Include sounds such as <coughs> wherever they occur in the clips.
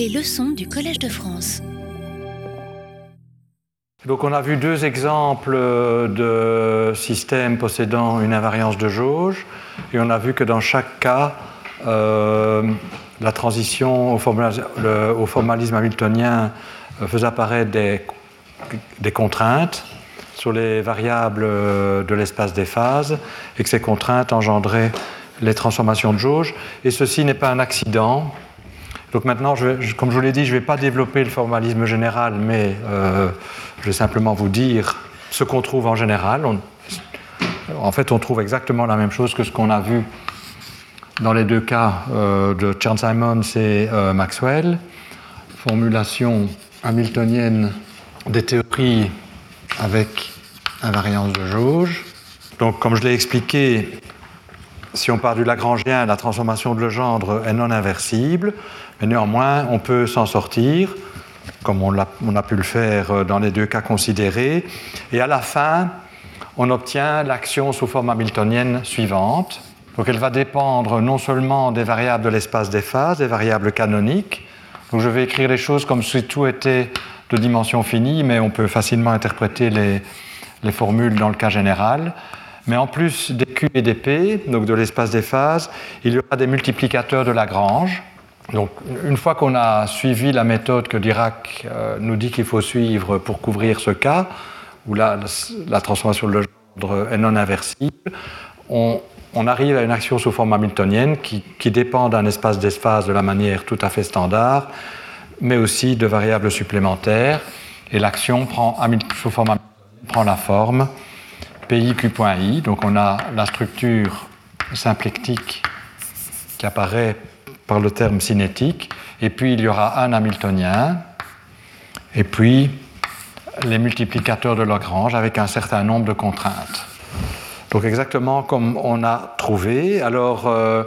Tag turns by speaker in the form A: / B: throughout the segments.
A: Les leçons du Collège de France.
B: Donc on a vu deux exemples de systèmes possédant une invariance de jauge et on a vu que dans chaque cas, euh, la transition au, formalisme hamiltonien euh, faisait apparaître des, des, contraintes sur les variables de l'espace des phases et que ces contraintes engendraient les transformations de jauge. Et ceci n'est pas un accident. Donc maintenant, comme je vous l'ai dit, je ne vais pas développer le formalisme général, mais euh, je vais simplement vous dire ce qu'on trouve en général. en fait, on trouve exactement la même chose que ce qu'on a vu dans les deux cas euh, de Chern-Simons et euh, Maxwell. Formulation hamiltonienne des théories avec invariance de jauge. Donc, comme je l'ai expliqué, si on part du Lagrangien, la transformation de Legendre est non inversible, mais néanmoins, on peut s'en sortir, comme on a, pu le faire dans les deux cas considérés, et à la fin, on obtient l'action sous forme hamiltonienne suivante. Donc elle va dépendre non seulement des variables de l'espace des phases, des variables canoniques, donc je vais écrire les choses comme si tout était de dimension finie, mais on peut facilement interpréter les, les formules dans le cas général. Mais en plus des Q et des P, donc de l'espace des phases, il y aura des multiplicateurs de Lagrange. Donc, une fois qu'on a suivi la méthode que Dirac euh, nous dit qu'il faut suivre pour couvrir ce cas, où la, transformation de Legendre est non inversible, on, arrive à une action sous forme hamiltonienne qui, dépend d'un espace d'espace de la manière tout à fait standard, mais aussi de variables supplémentaires. Et l'action sous forme prend la forme PIQ.I. Donc on a la structure symplectique qui apparaît par le terme cinétique, et puis il y aura un Hamiltonien, et puis les multiplicateurs de Lagrange avec un certain nombre de contraintes. Donc exactement comme on a trouvé. Alors euh,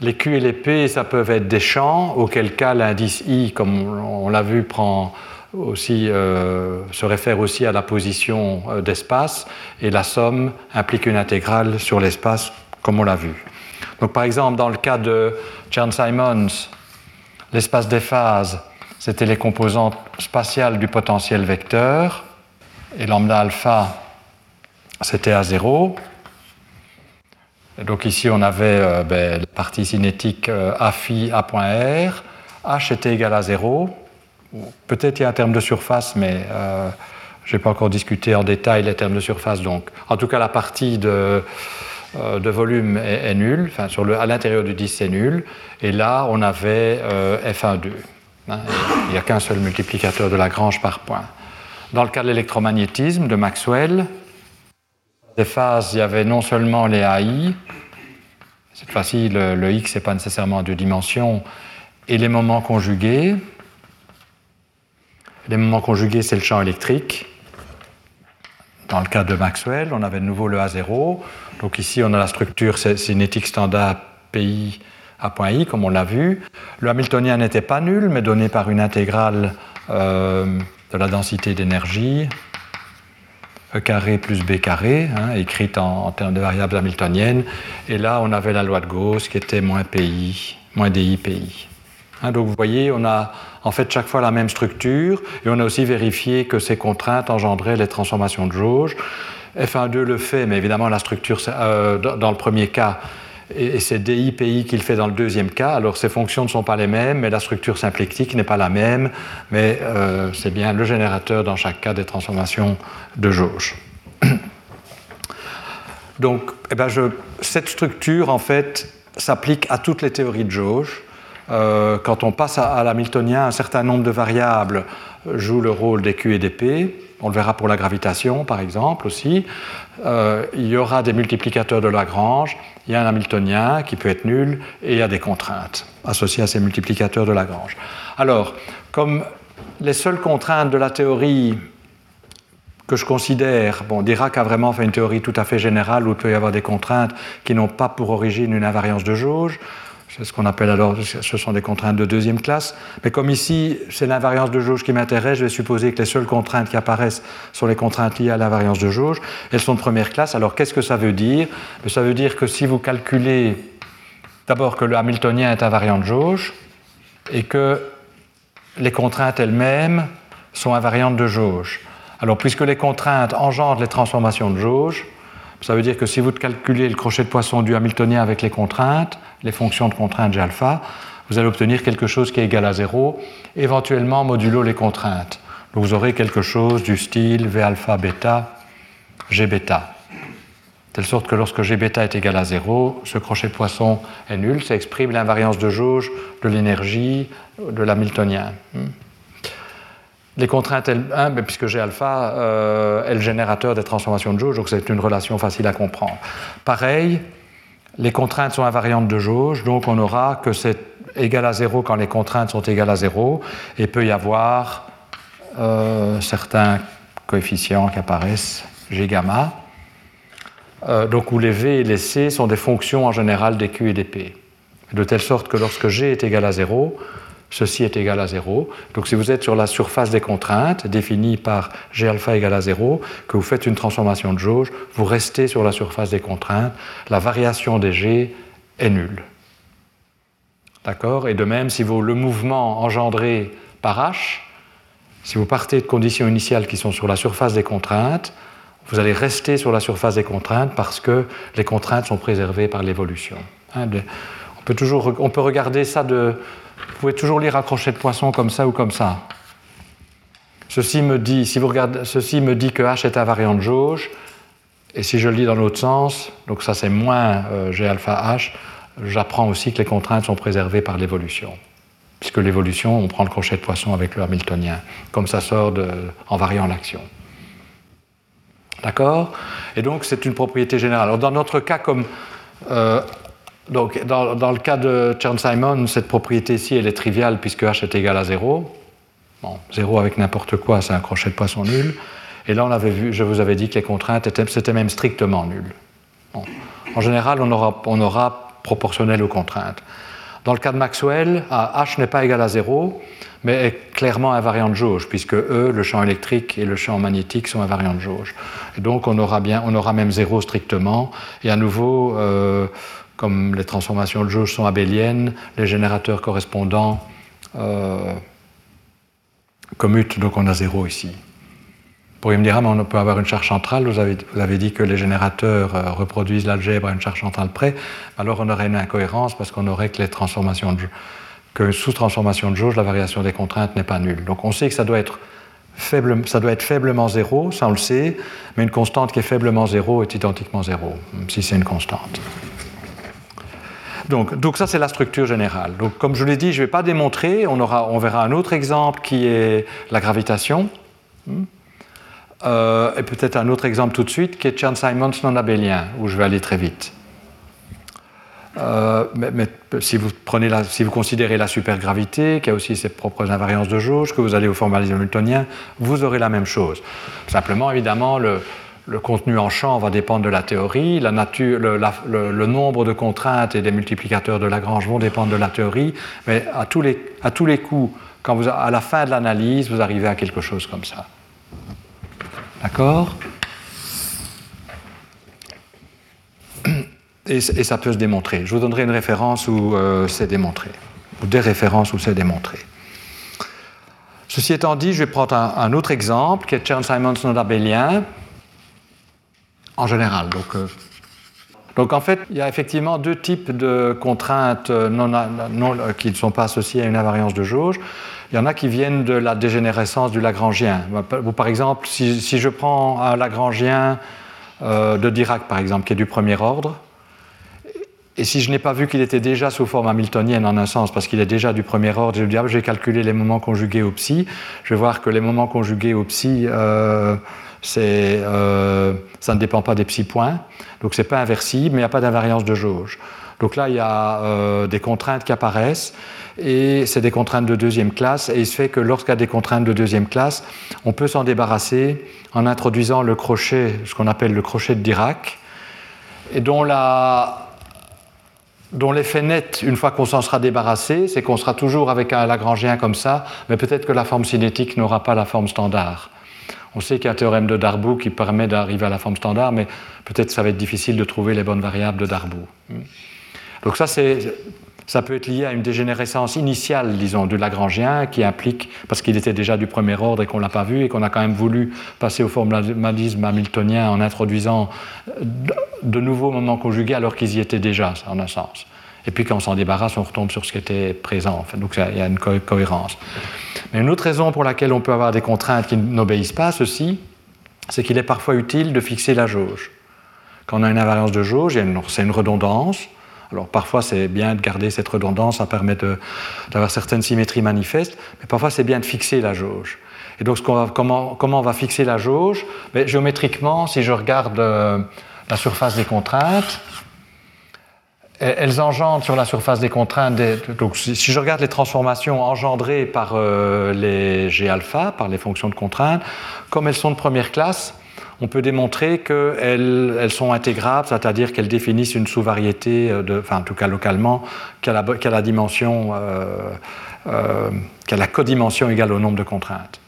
B: les Q et les P, ça peuvent être des champs, auquel cas l'indice I, comme on l'a vu, prend aussi, euh, se réfère aussi à la position euh, d'espace et la somme implique une intégrale sur l'espace comme on l'a vu. Donc par exemple dans le cas de Chern-Simons, l'espace des phases c'était les composantes spatiales du potentiel vecteur et lambda alpha c'était à zéro. donc ici on avait euh, ben, la partie cinétique A phi A.R, H était égal à zéro Peut-être il y a un terme de surface, mais euh, je n'ai pas encore discuté en détail les termes de surface. Donc, en tout cas, la partie de, euh, volume est, nulle. Enfin, sur le, à l'intérieur du disque, c'est nul. Et là, on avait euh, F1,2. Hein, il n'y a qu'un seul multiplicateur de Lagrange par point. Dans le cas de l'électromagnétisme de Maxwell, des phases, il y avait non seulement les AI, cette fois-ci, le, X n'est pas nécessairement deux dimensions, et les moments conjugués, les moments conjugués, c'est le champ électrique. Dans le cas de Maxwell, on avait de nouveau le A0. Donc ici, on a la structure cinétique standard PI à point I, comme on l'a vu. Le Hamiltonien n'était pas nul, mais donné par une intégrale euh, de la densité d'énergie, E carré plus B carré, hein, écrite en, en, termes de variables hamiltoniennes. Et là, on avait la loi de Gauss qui était moins PI, moins DI PI. Hein, donc vous voyez, on a en fait chaque fois la même structure et on a aussi vérifié que ces contraintes engendraient les transformations de jauge. F1.2 le fait, mais évidemment la structure euh, dans le premier cas et c'est DI, PI qu'il fait dans le deuxième cas. Alors ces fonctions ne sont pas les mêmes, mais la structure symplectique n'est pas la même, mais euh, c'est bien le générateur dans chaque cas des transformations de jauge. <coughs> Donc eh ben cette structure en fait s'applique à toutes les théories de jauge. Euh, quand on passe à, l'hamiltonien, un certain nombre de variables jouent le rôle des Q et des P. On le verra pour la gravitation, par exemple, aussi. Euh, il y aura des multiplicateurs de Lagrange, il y a un hamiltonien qui peut être nul, et il y a des contraintes associées à ces multiplicateurs de Lagrange. Alors, comme les seules contraintes de la théorie que je considère, bon, Dirac a vraiment fait une théorie tout à fait générale où il peut y avoir des contraintes qui n'ont pas pour origine une invariance de jauge. C'est ce qu'on appelle alors, ce sont des contraintes de deuxième classe. Mais comme ici, c'est l'invariance de jauge qui m'intéresse, je vais supposer que les seules contraintes qui apparaissent sont les contraintes liées à l'invariance de jauge. Elles sont de première classe. Alors qu'est-ce que ça veut dire? Ça veut dire que si vous calculez d'abord que le hamiltonien est invariant de jauge et que les contraintes elles-mêmes sont invariantes de jauge. Alors, puisque les contraintes engendrent les transformations de jauge, ça veut dire que si vous calculez le crochet de poisson du Hamiltonien avec les contraintes, les fonctions de contrainte G alpha, vous allez obtenir quelque chose qui est égal à 0, éventuellement modulo les contraintes. Donc vous aurez quelque chose du style V alpha bêta, G bêta. Telle sorte que lorsque G bêta est égal à 0, ce crochet de poisson est nul, ça exprime l'invariance de jauge de l'énergie de l'Hamiltonien. Les contraintes L1, puisque G alpha euh, est le générateur des transformations de jauge, donc c'est une relation facile à comprendre. Pareil, les contraintes sont invariantes de jauge, donc on aura que c'est égal à 0 quand les contraintes sont égales à 0, et peut y avoir euh, certains coefficients qui apparaissent, G gamma, euh, donc où les V et les C sont des fonctions en général des Q et des P. De telle sorte que lorsque G est égal à 0, ceci est égal à 0. Donc si vous êtes sur la surface des contraintes, définie par G alpha égale à 0, que vous faites une transformation de jauge, vous restez sur la surface des contraintes, la variation des G est nulle. D'accord? Et de même, si vous, le mouvement engendré par H, si vous partez de conditions initiales qui sont sur la surface des contraintes, vous allez rester sur la surface des contraintes parce que les contraintes sont préservées par l'évolution. Hein, on, peut toujours, on peut regarder ça de, pouvez toujours lire un crochet de poisson comme ça ou comme ça. Ceci me dit, si vous regardez, ceci me dit que H est invariant de jauge, et si je le lis dans l'autre sens, donc ça c'est moins euh, G alpha H, j'apprends aussi que les contraintes sont préservées par l'évolution. Puisque l'évolution, on prend le crochet de poisson avec le Hamiltonien, comme ça sort en variant l'action. D'accord? Et donc c'est une propriété générale. Alors dans notre cas, comme euh, donc, dans, le cas de Chern-Simon, cette propriété-ci, elle est triviale puisque h est égal à 0. Bon, 0 avec n'importe quoi, c'est un crochet de poisson nul. Et là, on avait vu, je vous avais dit que les contraintes c'était même strictement nul. En général, on aura, on aura proportionnel aux contraintes. Dans le cas de Maxwell, h n'est pas égal à 0, mais est clairement invariant de jauge, puisque E, le champ électrique et le champ magnétique sont invariants de jauge. Et donc on aura, bien, on aura même 0 strictement. Et à nouveau, euh, comme les transformations de jauge sont abéliennes, les générateurs correspondants euh, commutent, donc on a zéro ici. Vous pourriez me dire, ah, mais on peut avoir une charge centrale, vous avez, vous avez dit que les générateurs euh, reproduisent l'algèbre à une charge centrale près, alors on aurait une incohérence parce qu'on aurait que les transformations de que sous transformation de jauge, la variation des contraintes n'est pas nulle. Donc on sait que ça doit être Faible, ça doit être faiblement zéro, ça on le sait, mais une constante qui est faiblement zéro est identiquement zéro, si c'est une constante. Donc, ça, c'est la structure générale. Donc, comme je l'ai dit, je ne vais pas démontrer. On, aura, on verra un autre exemple qui est la gravitation. Hmm. Euh, et peut-être un autre exemple tout de suite qui est Chern-Simons non abélien, où je vais aller très vite. Euh, mais, si, vous prenez si vous considérez la supergravité, qui a aussi ses propres invariances de jauge, que vous allez au formalisme hamiltonien, vous aurez la même chose. Simplement, évidemment, le, le contenu en champ va dépendre de la théorie, la nature, le, nombre de contraintes et des multiplicateurs de Lagrange vont dépendre de la théorie, mais à tous les, coups, quand vous, à la fin de l'analyse, vous arrivez à quelque chose comme ça. D'accord? Et, ça peut se démontrer. Je vous donnerai une référence où euh, c'est démontré, ou des références où c'est démontré. Ceci étant dit, je vais prendre un, autre exemple qui est Chern-Simons nodabélien en général. Donc, euh, donc en fait, il y a effectivement deux types de contraintes euh, euh, qui ne sont pas associées à une invariance de jauge. Il y en a qui viennent de la dégénérescence du Lagrangien. Par exemple, si, je prends un Lagrangien de Dirac, par exemple, qui est du premier ordre, et si je n'ai pas vu qu'il était déjà sous forme hamiltonienne en un sens, parce qu'il est déjà du premier ordre, je vais dire, j'ai calculé les moments conjugués au psi, je vais voir que les moments conjugués au psi, ça ne dépend pas des psi-points, donc c'est pas inversible, mais il n'y a pas d'invariance de jauge. Donc là, il y a euh, des contraintes qui apparaissent, et c'est des contraintes de deuxième classe, et il se fait que lorsqu'il y a des contraintes de deuxième classe, on peut s'en débarrasser en introduisant le crochet, ce qu'on appelle le crochet de Dirac, et dont dont l'effet net, une fois qu'on s'en sera débarrassé, c'est qu'on sera toujours avec un Lagrangien comme ça, mais peut-être que la forme cinétique n'aura pas la forme standard. On sait qu'il y a un théorème de Darboux qui permet d'arriver à la forme standard, mais peut-être ça va être difficile de trouver les bonnes variables de Darboux. Donc ça, ça peut être lié à une dégénérescence initiale, disons, du Lagrangien, qui implique, parce qu'il était déjà du premier ordre et qu'on ne l'a pas vu, et qu'on a quand même voulu passer au formalisme hamiltonien en introduisant de nouveaux moments conjugués alors qu'ils y étaient déjà, en un sens. Et puis quand on s'en débarrasse, on retombe sur ce qui était présent. donc il y a une cohérence. Mais une autre raison pour laquelle on peut avoir des contraintes qui n'obéissent pas à ceci, c'est qu'il est parfois utile de fixer la jauge. Quand on a une invariance de jauge, c'est une redondance. Alors parfois c'est bien de garder cette redondance, ça permet d'avoir certaines symétries manifestes, mais parfois c'est bien de fixer la jauge. Et donc comment, on va fixer la jauge? Ben, Géométriquement, si je regarde euh, la surface des contraintes, elles engendrent sur la surface des contraintes, donc si je regarde les transformations engendrées par euh, les G alpha, par les fonctions de contrainte, comme elles sont de première classe, on peut démontrer qu'elles elles sont intégrables, c'est-à-dire qu'elles définissent une sous-variété, euh, enfin en tout cas localement, qui a la, dimension, euh, euh, qui a la codimension égale au nombre de contraintes.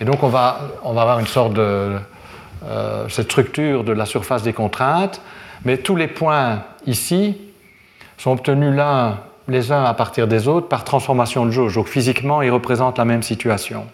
B: Et donc on va, on va avoir une sorte de cette structure de la surface des contraintes, mais tous les points ici sont obtenus l'un les uns à partir des autres par transformation de jauge. Donc physiquement, ils représentent la même situation.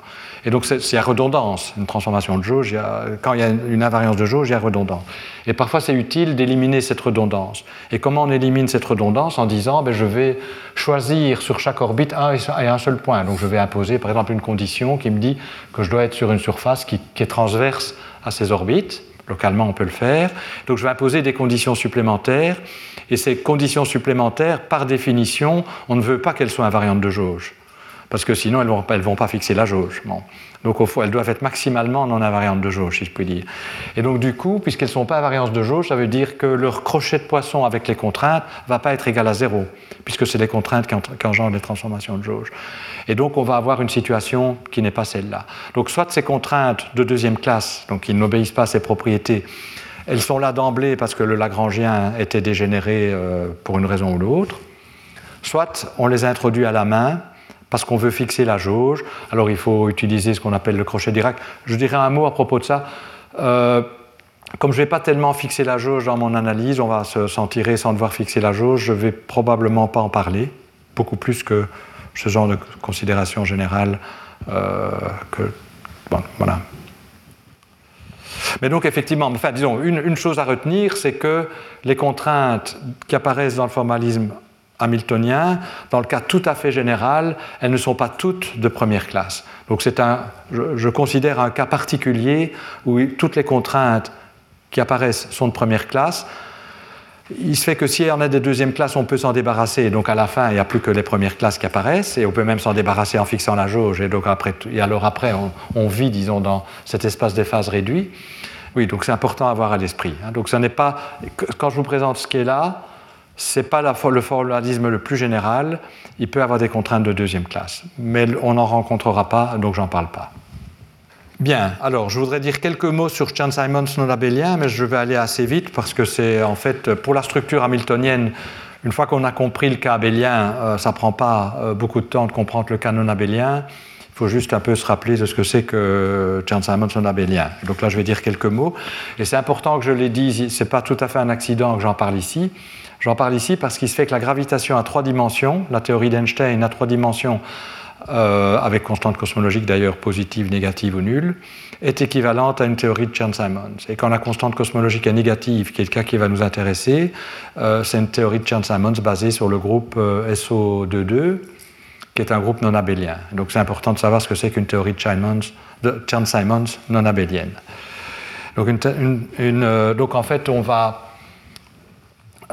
B: Et donc, c'est la redondance. Une transformation de jauge, quand il y a une invariance de jauge, il y a redondance. Et parfois, c'est utile d'éliminer cette redondance. Et comment on élimine cette redondance En disant, ben, je vais choisir sur chaque orbite un et un seul point. Donc, je vais imposer, par exemple, une condition qui me dit que je dois être sur une surface qui est transverse à ces orbites. Localement, on peut le faire. Donc, je vais imposer des conditions supplémentaires. Et ces conditions supplémentaires, par définition, on ne veut pas qu'elles soient invariantes de jauge parce que sinon elles ne vont, pas fixer la jauge. Donc elles doivent être maximalement non invariantes de jauge, si je puis dire. Et donc du coup, puisqu'elles ne sont pas invariantes de jauge, ça veut dire que leur crochet de poisson avec les contraintes ne va pas être égal à zéro, puisque c'est les contraintes qui, engendrent les transformations de jauge. Et donc on va avoir une situation qui n'est pas celle-là. Donc soit ces contraintes de deuxième classe, donc qui n'obéissent pas à ces propriétés, elles sont là d'emblée parce que le Lagrangien était dégénéré euh, pour une raison ou l'autre, soit on les introduit à la main parce qu'on veut fixer la jauge. Alors il faut utiliser ce qu'on appelle le crochet d'Irak. Je dirais un mot à propos de ça. Euh, comme je ne vais pas tellement fixer la jauge dans mon analyse, on va s'en tirer sans devoir fixer la jauge, je ne vais probablement pas en parler, beaucoup plus que ce genre de considération générale. Euh, que, voilà. Mais donc effectivement, enfin, disons, une, une chose à retenir, c'est que les contraintes qui apparaissent dans le formalisme hamiltonien, dans le cas tout à fait général, elles ne sont pas toutes de première classe. Donc c'est un, je, considère un cas particulier où toutes les contraintes qui apparaissent sont de première classe. Il se fait que si on a des deuxièmes classes, on peut s'en débarrasser. Donc à la fin, il n'y a plus que les premières classes qui apparaissent, et on peut même s'en débarrasser en fixant la jauge. Et, donc après, et alors après, on, vit, disons, dans cet espace des phases réduit. Oui, donc c'est important à avoir à l'esprit. Hein. Donc ça n'est pas, quand je vous présente ce qui est là, n'est pas le formalisme le plus général, il peut avoir des contraintes de deuxième classe, mais on n'en rencontrera pas, donc j'en parle pas. Bien, alors je voudrais dire quelques mots sur Chan-Simons non abélien, mais je vais aller assez vite parce que c'est en fait pour la structure hamiltonienne, une fois qu'on a compris le cas abélien, euh, ça ne prend pas euh, beaucoup de temps de comprendre le cas non abélien. Il faut juste un peu se rappeler de ce que c'est que Chan-Simons non abélien. Donc là, je vais dire quelques mots. Et c'est important que je les dise, ce n'est pas tout à fait un accident que j'en parle ici. J'en parle ici parce qu'il se fait que la gravitation à trois dimensions, la théorie d'Einstein à trois dimensions, euh, avec constante cosmologique d'ailleurs positive, négative ou nulle, est équivalente à une théorie de Chern-Simons. Et quand la constante cosmologique est négative, qui est le cas qui va nous intéresser, euh, c'est une théorie de Chern-Simons basée sur le groupe euh, SO22, qui est un groupe non abélien. Donc c'est important de savoir ce que c'est qu'une théorie de Chern-Simons non abélienne. Donc, donc en fait, on va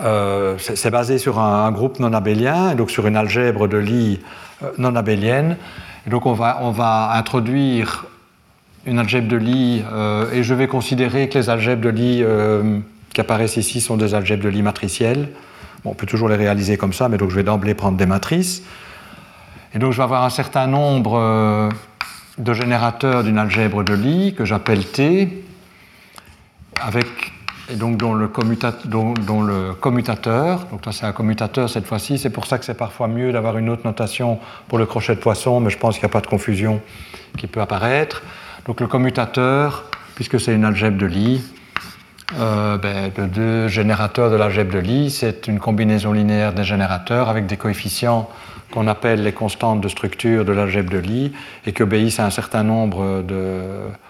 B: euh, c'est basé sur un, groupe non abélien, donc sur une algèbre de Lie euh, non abélienne. donc on va, on va, introduire une algèbre de Lie, euh, et je vais considérer que les algèbres de Lie qui apparaissent ici sont des algèbres de Lie matricielles. on peut toujours les réaliser comme ça, mais donc je vais d'emblée prendre des matrices. Et donc je vais avoir un certain nombre de générateurs d'une algèbre de Lie que j'appelle T, avec et donc dont le, commutateur, donc ça c'est un commutateur cette fois-ci, c'est pour ça que c'est parfois mieux d'avoir une autre notation pour le crochet de poisson, mais je pense qu'il n'y a pas de confusion qui peut apparaître. Donc le commutateur, puisque c'est une algèbre de Lie, euh, ben, de deux générateurs de l'algèbre de Lie. C'est une combinaison linéaire des générateurs avec des coefficients qu'on appelle les constantes de structure de l'algèbre de Lie et qui obéissent à un certain nombre de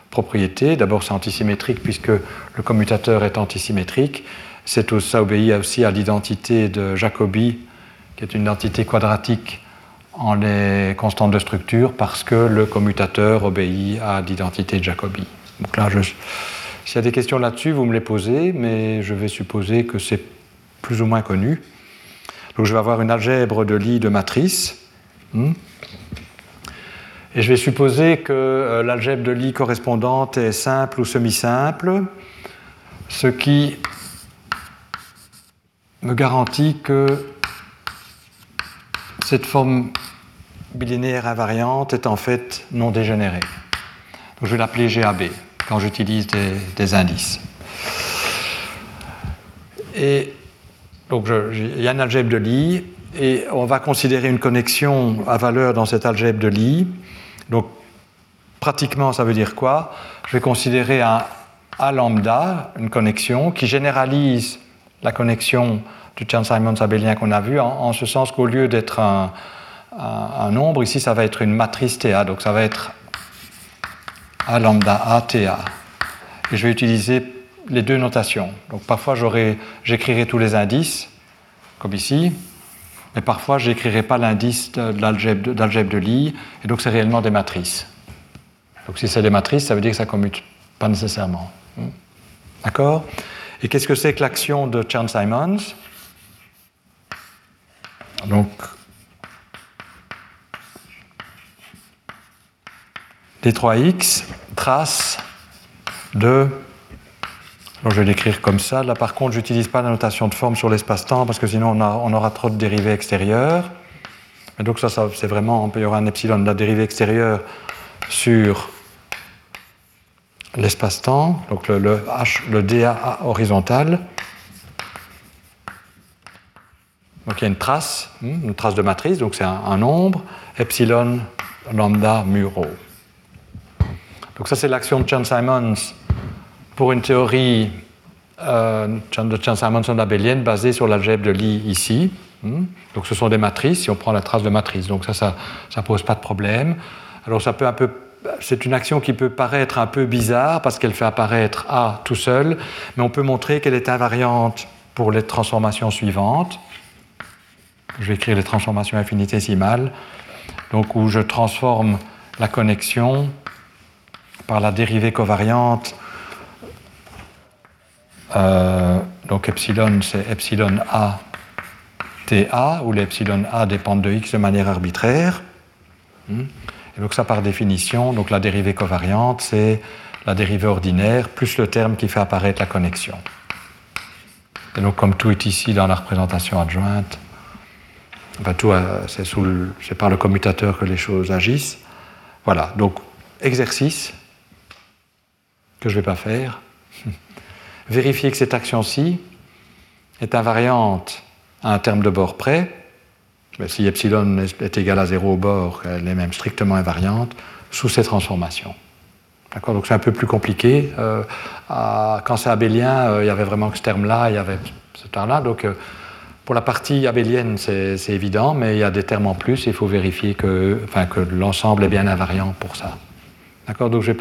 B: propriétés. D'abord, c'est antisymétrique puisque le commutateur est antisymétrique. ça obéit aussi à l'identité de Jacobi, qui est une identité quadratique en les constantes de structure parce que le commutateur obéit à l'identité de Jacobi. Donc là, s'il y a des questions là-dessus, vous me les posez, mais je vais supposer que c'est plus ou moins connu. Donc je vais avoir une algèbre de Lie de matrice. Hmm. Et je vais supposer que euh, l'algèbre de Lie correspondante est simple ou semi-simple, ce qui me garantit que cette forme bilinéaire invariante est en fait non dégénérée. Donc je vais l'appeler GAB quand j'utilise des, indices. Et donc il y a une algèbre de Lie et on va considérer une connexion à valeur dans cette algèbre de Lie. Donc pratiquement ça veut dire quoi? Je vais considérer un A lambda, une connexion qui généralise la connexion du Chern-Simons abélien qu'on a vu, en ce sens qu'au lieu d'être un, un, nombre. Ici, ça va être une matrice TA, donc ça va être A lambda A TA. Et je vais utiliser les deux notations. Donc parfois, j'écrirai tous les indices, comme ici, mais parfois, je n'écrirai pas l'indice de l'algèbre de Lie, et donc c'est réellement des matrices. Donc si c'est des matrices, ça veut dire que ça commute pas nécessairement. Hmm. D'accord? Et qu'est-ce que c'est que l'action de Chern-Simons Donc, D3x trace de. Je vais l'écrire comme ça. Là, par contre, je n'utilise pas la notation de forme sur l'espace-temps parce que sinon, on, aura trop de dérivés extérieures. Et donc, ça, c'est vraiment. Il y aura un epsilon la dérivée extérieure sur l'espace-temps, donc le, H, le DA horizontal. Donc il y a une trace, hmm, une trace de matrice, donc c'est un, un nombre, epsilon lambda mu rho. Donc ça, c'est l'action de Chern-Simons pour une théorie euh, de Chern-Simons abélienne basée sur l'algèbre de Lie ici. Hmm. Donc ce sont des matrices, si on prend la trace de matrice. Donc ça, ça ne pose pas de problème. Alors ça peut un peu... C'est une action qui peut paraître un peu bizarre parce qu'elle fait apparaître A tout seul, mais on peut montrer qu'elle est invariante pour les transformations suivantes. Je vais écrire les transformations infinitésimales, donc où je transforme la connexion par la dérivée covariante. Euh, donc epsilon, c'est epsilon a ta, où l'epsilon a dépend de x de manière arbitraire. Hmm. Et donc ça, par définition, donc la dérivée covariante, c'est la dérivée ordinaire plus le terme qui fait apparaître la connexion. Et donc comme tout est ici dans la représentation adjointe, euh, c'est par le commutateur que les choses agissent. Voilà, donc exercice que je ne vais pas faire. Vérifier que cette action-ci est invariante à un terme de bord près. Si epsilon est égal à 0 au bord, elle est même strictement invariante sous ces transformations. D'accord Donc c'est un peu plus compliqué. Euh, quand c'est abélien, euh, il y avait vraiment que ce terme-là, il y avait ce terme-là. Donc euh, pour la partie abélienne, c'est évident, mais il y a des termes en plus. Il faut vérifier que, enfin, que l'ensemble est bien invariant pour ça. D'accord Donc je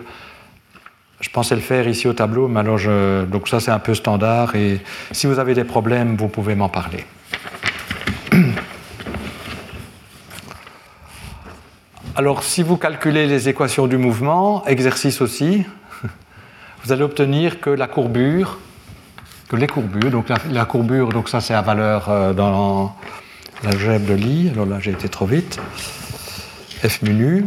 B: je pensais le faire ici au tableau, mais alors donc ça c'est un peu standard et si vous avez des problèmes, vous pouvez m'en parler. <clears throat> Alors si vous calculez les équations du mouvement, exercice aussi, <laughs> vous allez obtenir que la courbure, que les courbures, donc la, courbure, donc ça c'est à valeur euh, dans l'algèbre de Lie, alors là j'ai été trop vite, f mu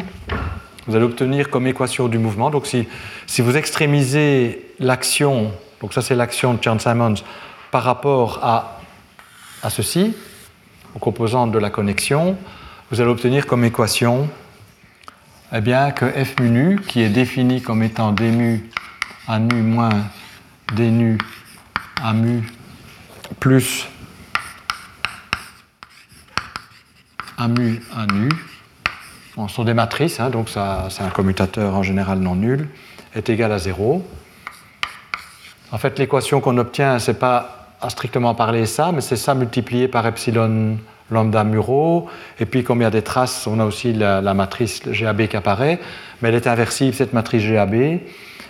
B: vous allez obtenir comme équation du mouvement. Donc si, si vous extrémisez l'action, donc ça c'est l'action de Chern-Simons, par rapport à, à ceci, aux composantes de la connexion, vous allez obtenir comme équation eh bien, que f mu nu, qui est défini comme étant d mu à nu moins d nu à mu plus a mu à nu, ce sont des matrices, hein, donc c'est un commutateur en général non nul, est égal à 0. En fait, l'équation qu'on obtient, ce n'est pas à strictement parler ça, mais c'est ça multiplié par epsilon lambda muro. Et puis, comme il y a des traces, on a aussi la, matrice GAB qui apparaît, mais elle est inversible, cette matrice GAB. Et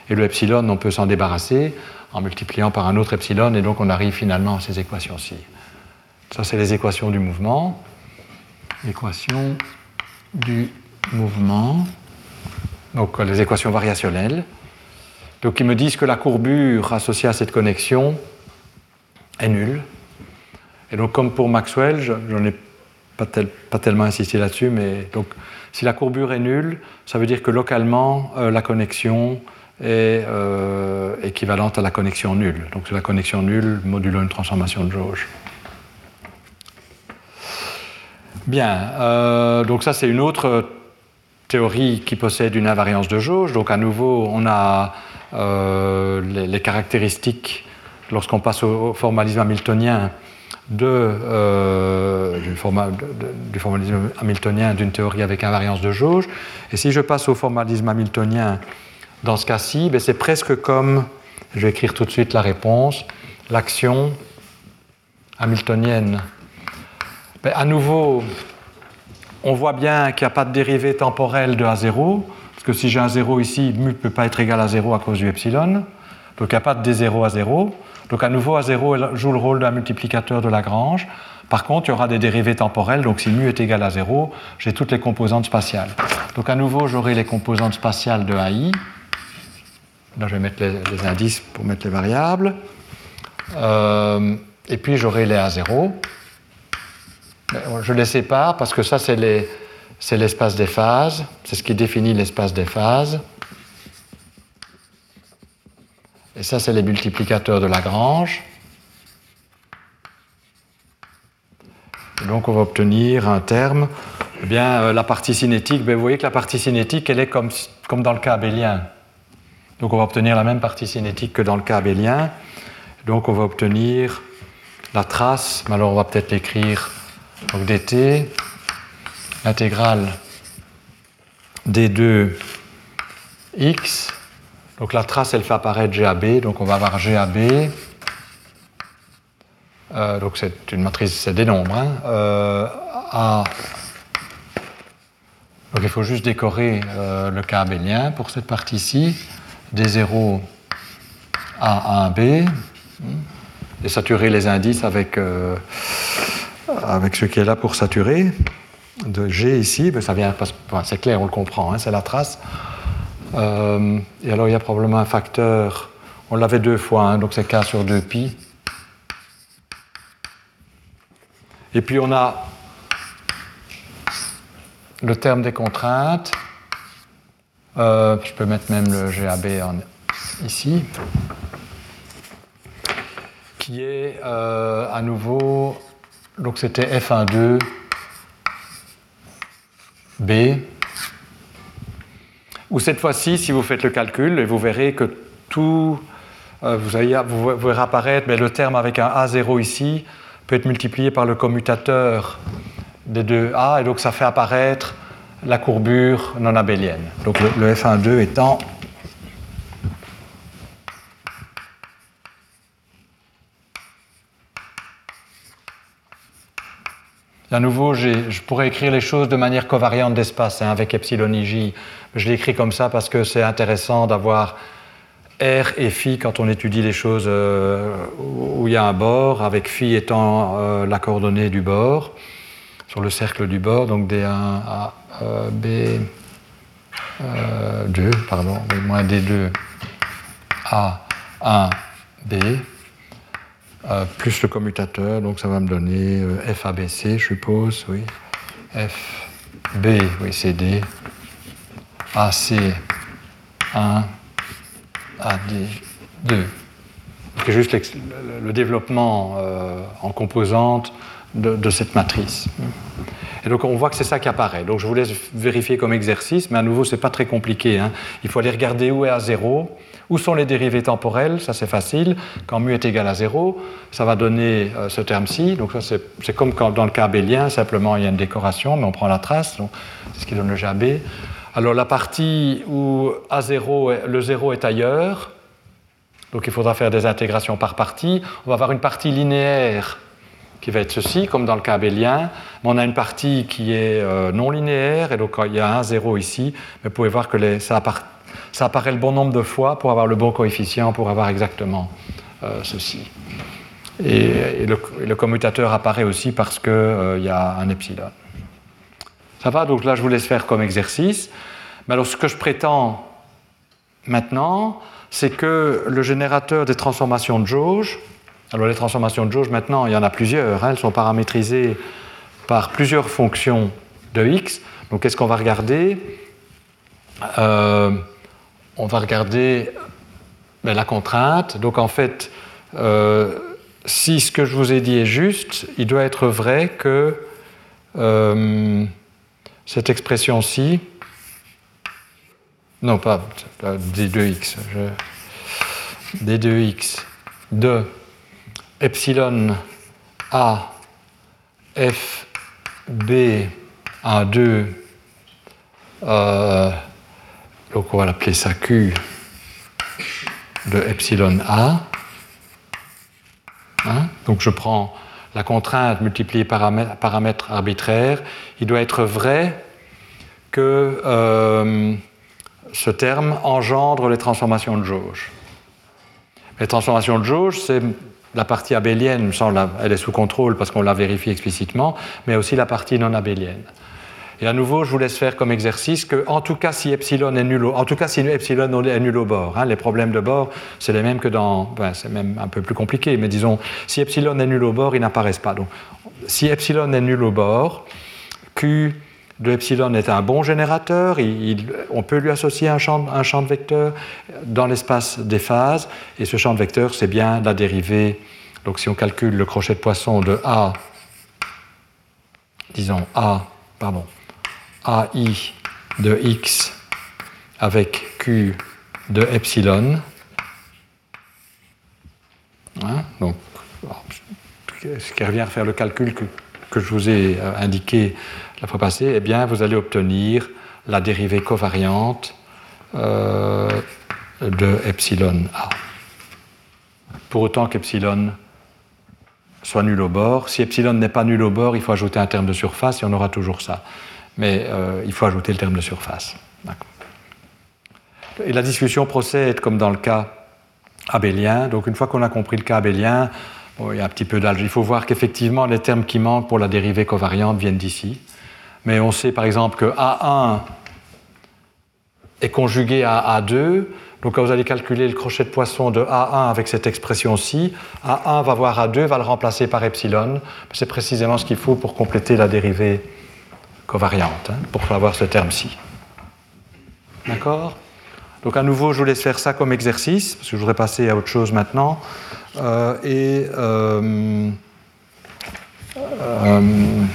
B: le epsilon, on peut s'en débarrasser en multipliant par un autre epsilon, et donc on arrive finalement à ces équations-ci. Ça, c'est les équations du mouvement. Équation du mouvement. Donc, les équations variationnelles. Donc, ils me disent que la courbure associée à cette connexion est nulle. Et donc, comme pour Maxwell, je n'en ai pas, pas, tellement insisté là-dessus, mais donc, si la courbure est nulle, ça veut dire que localement, euh, la connexion est euh, équivalente à la connexion nulle. Donc, c'est la connexion nulle modulo une transformation de jauge. Bien, euh, donc ça, c'est une autre théorie qui possède une invariance de jauge. Donc, à nouveau, on a les, les caractéristiques lorsqu'on passe au formalisme hamiltonien euh, du, formalisme hamiltonien d'une théorie avec invariance de jauge. Et si je passe au formalisme hamiltonien dans ce cas-ci, ben c'est presque comme, je vais écrire tout de suite la réponse, l'action hamiltonienne. Ben, à nouveau, on voit bien qu'il n'y a pas de dérivée temporelle de A0, parce que si j'ai un 0 ici, mu ne peut pas être égal à 0 à cause du epsilon. Donc il n'y a pas de D0 à 0. Donc à nouveau, A0 joue le rôle d'un multiplicateur de Lagrange. Par contre, il y aura des dérivées temporelles, donc si mu est égal à 0, j'ai toutes les composantes spatiales. Donc à nouveau, j'aurai les composantes spatiales de AI. Là, je vais mettre les, indices pour mettre les variables. Euh, et puis j'aurai les A0. Je les sépare parce que ça, c'est l'espace des phases. C'est ce qui définit l'espace des phases. Et ça, c'est les multiplicateurs de Lagrange. Donc, on va obtenir un terme. Eh bien, euh, la partie cinétique, ben, vous voyez que la partie cinétique, elle est comme, comme dans le cas abélien. Donc, on va obtenir la même partie cinétique que dans le cas abélien. Donc, on va obtenir la trace, mais alors on va peut-être l'écrire donc dt, intégrale d2 x donc la trace, elle fait apparaître GAB, donc on va avoir GAB. Euh, donc c'est une matrice, c'est des nombres. Hein, euh. Donc il faut juste décorer euh, le cas abélien pour cette partie-ci. D0 A 1B. Et saturer les indices avec, avec ce qui est là pour saturer. De G ici, ben, ça vient, c'est clair, on le comprend, hein, c'est la trace. Euh, et alors il y a probablement un facteur, on l'avait deux fois, hein, donc c'est k sur 2pi. Et puis on a le terme des contraintes. Euh, je peux mettre même le GAB ici, qui est euh, à nouveau, donc c'était F12 B ou cette fois-ci, si vous faites le calcul, vous verrez que tout, euh, vous, vous, verrez apparaître, mais le terme avec un A0 ici peut être multiplié par le commutateur des deux A, et donc ça fait apparaître la courbure non abélienne. Donc le, le F12 étant À nouveau, je pourrais écrire les choses de manière covariante d'espace, hein, avec epsilon ij. Je l'écris comme ça parce que c'est intéressant d'avoir R et phi quand on étudie les choses euh, où il y a un bord, avec phi étant euh, la coordonnée du bord, sur le cercle du bord, donc D1 à euh, B2, pardon, moins D2 à 1 B. Euh, plus le commutateur, donc ça va me donner euh, FABC, je suppose, oui. FB, oui, CD, AC 1, AD 2. C'est juste le, développement euh, en composante de, cette matrice. Et donc on voit que c'est ça qui apparaît. Donc je vous laisse vérifier comme exercice, mais à nouveau, ce n'est pas très compliqué. Hein. Il faut aller regarder où est A0 où sont les dérivées temporelles Ça, c'est facile. Quand mu est égal à 0, ça va donner euh, ce terme-ci. Donc, ça, c'est comme quand, dans le cas abélien, simplement il y a une décoration, mais on prend la trace. C'est ce qui donne le GAB. Alors, la partie où A0, le 0 est ailleurs, Donc il faudra faire des intégrations par partie. On va avoir une partie linéaire qui va être ceci, comme dans le cas abélien. On a une partie qui est euh, non linéaire, et donc il y a un zéro ici. Mais vous pouvez voir que ça, apparaît le bon nombre de fois pour avoir le bon coefficient, pour avoir exactement euh, ceci. Et, le, commutateur apparaît aussi parce qu'il euh, y a un epsilon. Ça va? Donc là, je vous laisse faire comme exercice. Mais alors, ce que je prétends maintenant, c'est que le générateur des transformations de jauge, alors les transformations de jauge, maintenant, il y en a plusieurs. Hein. elles sont paramétrisées par plusieurs fonctions de x. Donc qu'est-ce qu'on va regarder? Euh, On va regarder ben, la contrainte. Donc en fait, euh, si ce que je vous ai dit est juste, il doit être vrai que euh, cette expression-ci, non pas d2x, d2x de epsilon A F B a 2 euh, donc on va l'appeler ça Q de epsilon A. Hein? Donc je prends la contrainte multipliée par un paramètre arbitraire. Il doit être vrai que euh, ce terme engendre les transformations de jauge. Les transformations de jauge, c'est la partie abélienne, elle est sous contrôle parce qu'on l'a vérifié explicitement, mais aussi la partie non abélienne. Et à nouveau, je vous laisse faire comme exercice que, en tout cas, si epsilon est nul au, en tout cas, si epsilon est nul au bord, hein, les problèmes de bord, c'est les mêmes que dans, ben, c'est même un peu plus compliqué, mais disons, si epsilon est nul au bord, ils n'apparaissent pas. Donc, si epsilon est nul au bord, Q de epsilon est un bon générateur, on peut lui associer un champ, un champ de vecteurs dans l'espace des phases, et ce champ de vecteurs, c'est bien la dérivée. Donc si on calcule le crochet de poisson de A, disons A, pardon, AI de x avec Q de epsilon, hein, donc, ce qui revient à faire le calcul que, que je vous ai euh, indiqué la fois passée, eh bien, vous allez obtenir la dérivée covariante euh, de epsilon A. Pour autant qu'epsilon soit nul au bord. Si epsilon n'est pas nul au bord, il faut ajouter un terme de surface et on aura toujours ça. Mais euh, il faut ajouter le terme de surface. Et la discussion procède comme dans le cas abélien. Donc une fois qu'on a compris le cas abélien, il faut voir qu'effectivement les termes qui manquent pour la dérivée covariante viennent d'ici mais on sait par exemple que A1 est conjugué à A2. Donc quand vous allez calculer le crochet de poisson de A1 avec cette expression-ci, A1 va voir A2, va le remplacer par epsilon. C'est précisément ce qu'il faut pour compléter la dérivée covariante, hein, pour avoir ce terme-ci. D'accord? Donc à nouveau, je vous laisse faire ça comme exercice, parce que je voudrais passer à autre chose maintenant. Euh, et euh, euh,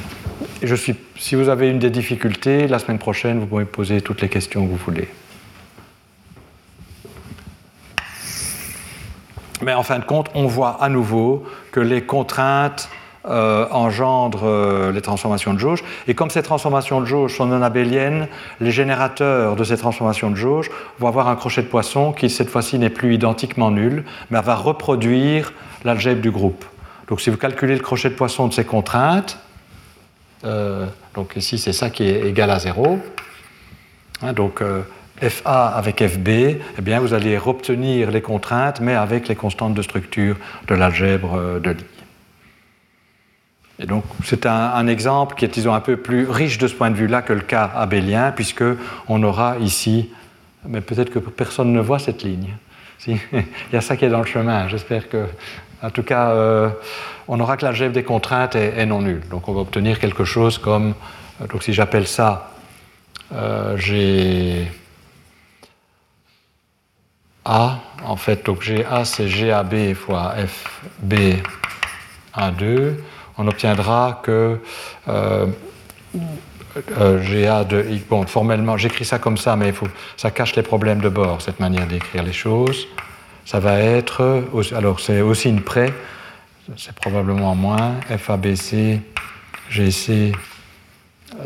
B: je suis, si vous avez une des difficultés, la semaine prochaine, vous pouvez poser toutes les questions que vous voulez. Mais en fin de compte, on voit à nouveau que les contraintes euh, engendrent euh, les transformations de jauge. Et comme ces transformations de jauge sont non abéliennes, les générateurs de ces transformations de jauge vont avoir un crochet de poisson qui, cette fois-ci, n'est plus identiquement nul, mais va reproduire l'algèbre du groupe. Donc si vous calculez le crochet de poisson de ces contraintes, euh, donc ici, c'est ça qui est égal à 0. Hein, donc FA avec FB, eh bien, vous allez obtenir les contraintes, mais avec les constantes de structure de l'algèbre de Lie. Et donc, c'est un, exemple qui est, disons, un peu plus riche de ce point de vue-là que le cas abélien, puisqu'on aura ici, mais peut-être que personne ne voit cette ligne. <laughs> Il y a ça qui est dans le chemin. J'espère que, en tout cas, on aura que l'algèbre des contraintes est, non nulle. Donc on va obtenir quelque chose comme, euh, donc si j'appelle ça euh, G A, en fait, donc GA c'est GAB fois FB 1, 2, on obtiendra que euh, GA de bon, formellement, j'écris ça comme ça, mais ça cache les problèmes de bord, cette manière d'écrire les choses. Ça va être, alors c'est aussi une près, c'est probablement moins, FABC, GC,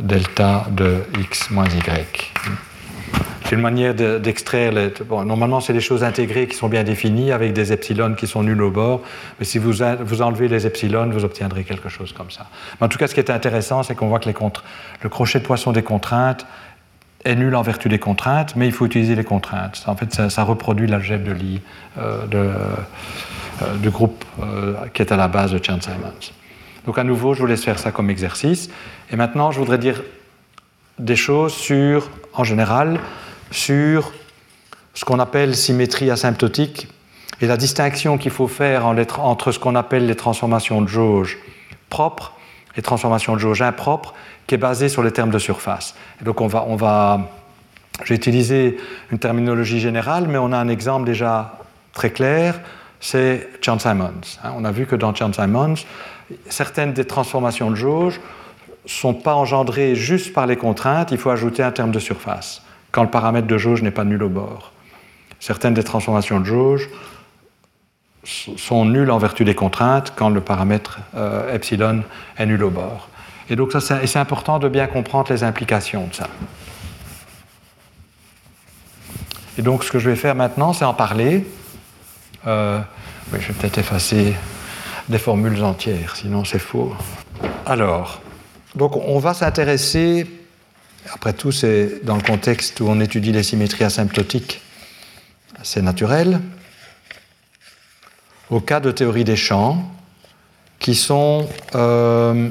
B: delta de x moins y. c'est une manière d'extraire. bon, normalement, c'est des choses intégrées qui sont bien définies avec des epsilon qui sont nuls au bord. Mais si vous, vous enlevez les epsilon, vous obtiendrez quelque chose comme ça. En tout cas, ce qui est intéressant, c'est qu'on voit que le crochet de poisson des contraintes est nul en vertu des contraintes, mais il faut utiliser les contraintes. En fait, ça, reproduit l'algèbre de Lie euh, euh, du groupe euh, qui est à la base de Chern-Simons. Donc à nouveau, je vous laisse faire ça comme exercice. Et maintenant, je voudrais dire des choses sur, en général, sur ce qu'on appelle symétrie asymptotique et la distinction qu'il faut faire entre ce qu'on appelle les transformations de jauge propres et transformations de jauge impropres, qui est basée sur les termes de surface. Et donc on va, on va, j'ai utilisé une terminologie générale, mais on a un exemple déjà très clair, c'est Chern-Simons. Hein. On a vu que dans Chern-Simons, certaines des transformations de jauge sont pas engendrées juste par les contraintes, il faut ajouter un terme de surface, quand le paramètre de jauge n'est pas nul au bord. Certaines des transformations de jauge sont nulles en vertu des contraintes quand le paramètre euh, epsilon est nul au bord. Et donc c'est important de bien comprendre les implications de ça. Et donc ce que je vais faire maintenant, c'est en parler. Euh, oui, je vais peut-être effacer des formules entières, sinon c'est faux. Alors, donc on va s'intéresser, après tout c'est dans le contexte où on étudie les symétries asymptotiques, c'est naturel, au cas de théorie des champs qui sont, euh,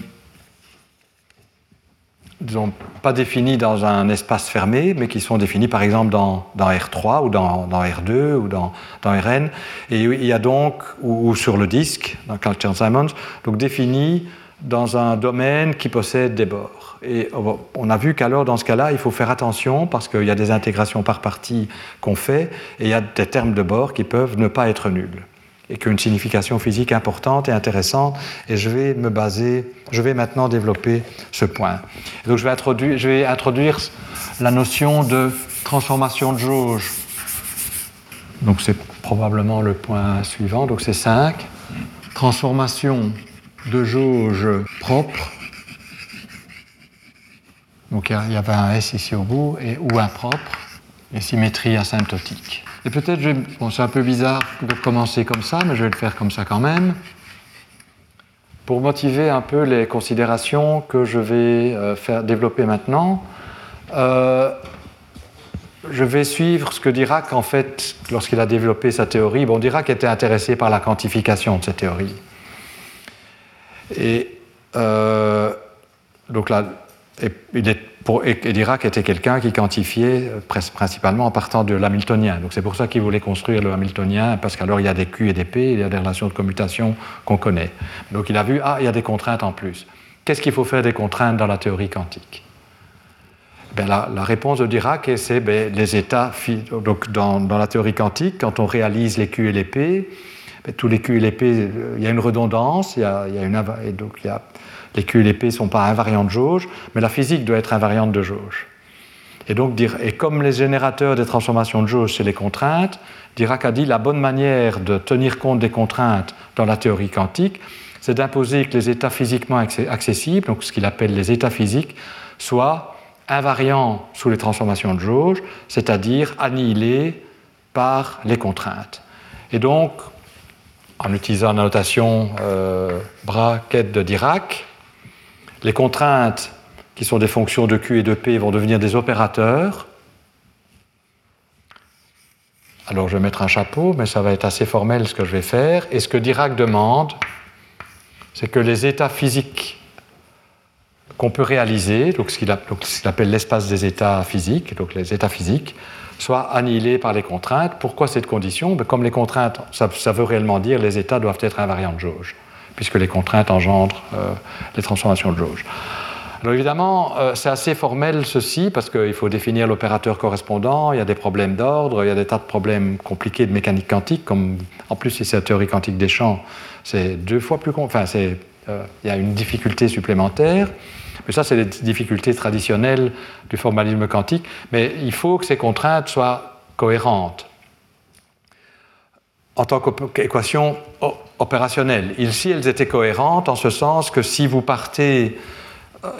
B: disons, pas définis dans un espace fermé, mais qui sont définis par exemple dans, R3 ou dans, R2 ou dans, Rn. Et il y a donc, ou, sur le disque, dans Carl Simons, donc définis dans un domaine qui possède des bords. Et on a vu qu'alors, dans ce cas-là, il faut faire attention parce qu'il y a des intégrations par partie qu'on fait et il y a des termes de bord qui peuvent ne pas être nuls et qui ont une signification physique importante et intéressante. Et je vais me baser, je vais maintenant développer ce point. donc je vais introduire, je vais introduire la notion de transformation de jauge. Donc c'est probablement le point suivant. Donc c'est 5. Transformation de jauge propre. Donc il y avait un S ici au bout, et, ou impropre, et symétrie asymptotique. Et peut-être, bon, c'est un peu bizarre de commencer comme ça, mais je vais le faire comme ça quand même, pour motiver un peu les considérations que je vais euh, faire développer maintenant. Euh, je vais suivre ce que Dirac, en fait, lorsqu'il a développé sa théorie. Bon, Dirac était intéressé par la quantification de cette théorie. Et euh, donc là, et, Dirac était quelqu'un qui quantifiait euh, principalement en partant de l'hamiltonien. Donc c'est pour ça qu'il voulait construire le hamiltonien, parce qu'alors il y a des Q et des P, il y a des relations de commutation qu'on connaît. Donc il a vu, ah, il y a des contraintes en plus. Qu'est-ce qu'il faut faire des contraintes dans la théorie quantique? Ben, la, réponse de Dirac, c'est ben, les états. Donc dans, la théorie quantique, quand on réalise les Q et les P, ben, tous les Q et les P, euh, il y a une redondance, il y a, une, donc il y a les Q et les P ne sont pas invariants de jauge, mais la physique doit être invariante de jauge. Et donc, et comme les générateurs des transformations de jauge, c'est les contraintes, Dirac a dit la bonne manière de tenir compte des contraintes dans la théorie quantique, c'est d'imposer que les états physiquement accessibles, donc ce qu'il appelle les états physiques, soient invariants sous les transformations de jauge, c'est-à-dire annihilés par les contraintes. Et donc, en utilisant la notation euh, bracket de Dirac, les contraintes qui sont des fonctions de Q et de P vont devenir des opérateurs. Alors je vais mettre un chapeau, mais ça va être assez formel ce que je vais faire. Et ce que Dirac demande, c'est que les états physiques qu'on peut réaliser, donc ce qu'il appelle l'espace des états physiques, donc les états physiques, soient annihilés par les contraintes. Pourquoi cette condition? Ben, Comme les contraintes, ça, veut réellement dire les états doivent être invariants de jauge puisque les contraintes engendrent euh, les transformations de jauge. Alors évidemment, euh, c'est assez formel ceci, parce qu'il faut définir l'opérateur correspondant, il y a des problèmes d'ordre, il y a des tas de problèmes compliqués de mécanique quantique, comme en plus si c'est la théorie quantique des champs, c'est deux fois plus... Enfin, euh, il y a une difficulté supplémentaire, mais ça c'est les difficultés traditionnelles du formalisme quantique, mais il faut que ces contraintes soient cohérentes. En tant qu'équation opérationnelle. Ici, elles étaient cohérentes en ce sens que si vous partez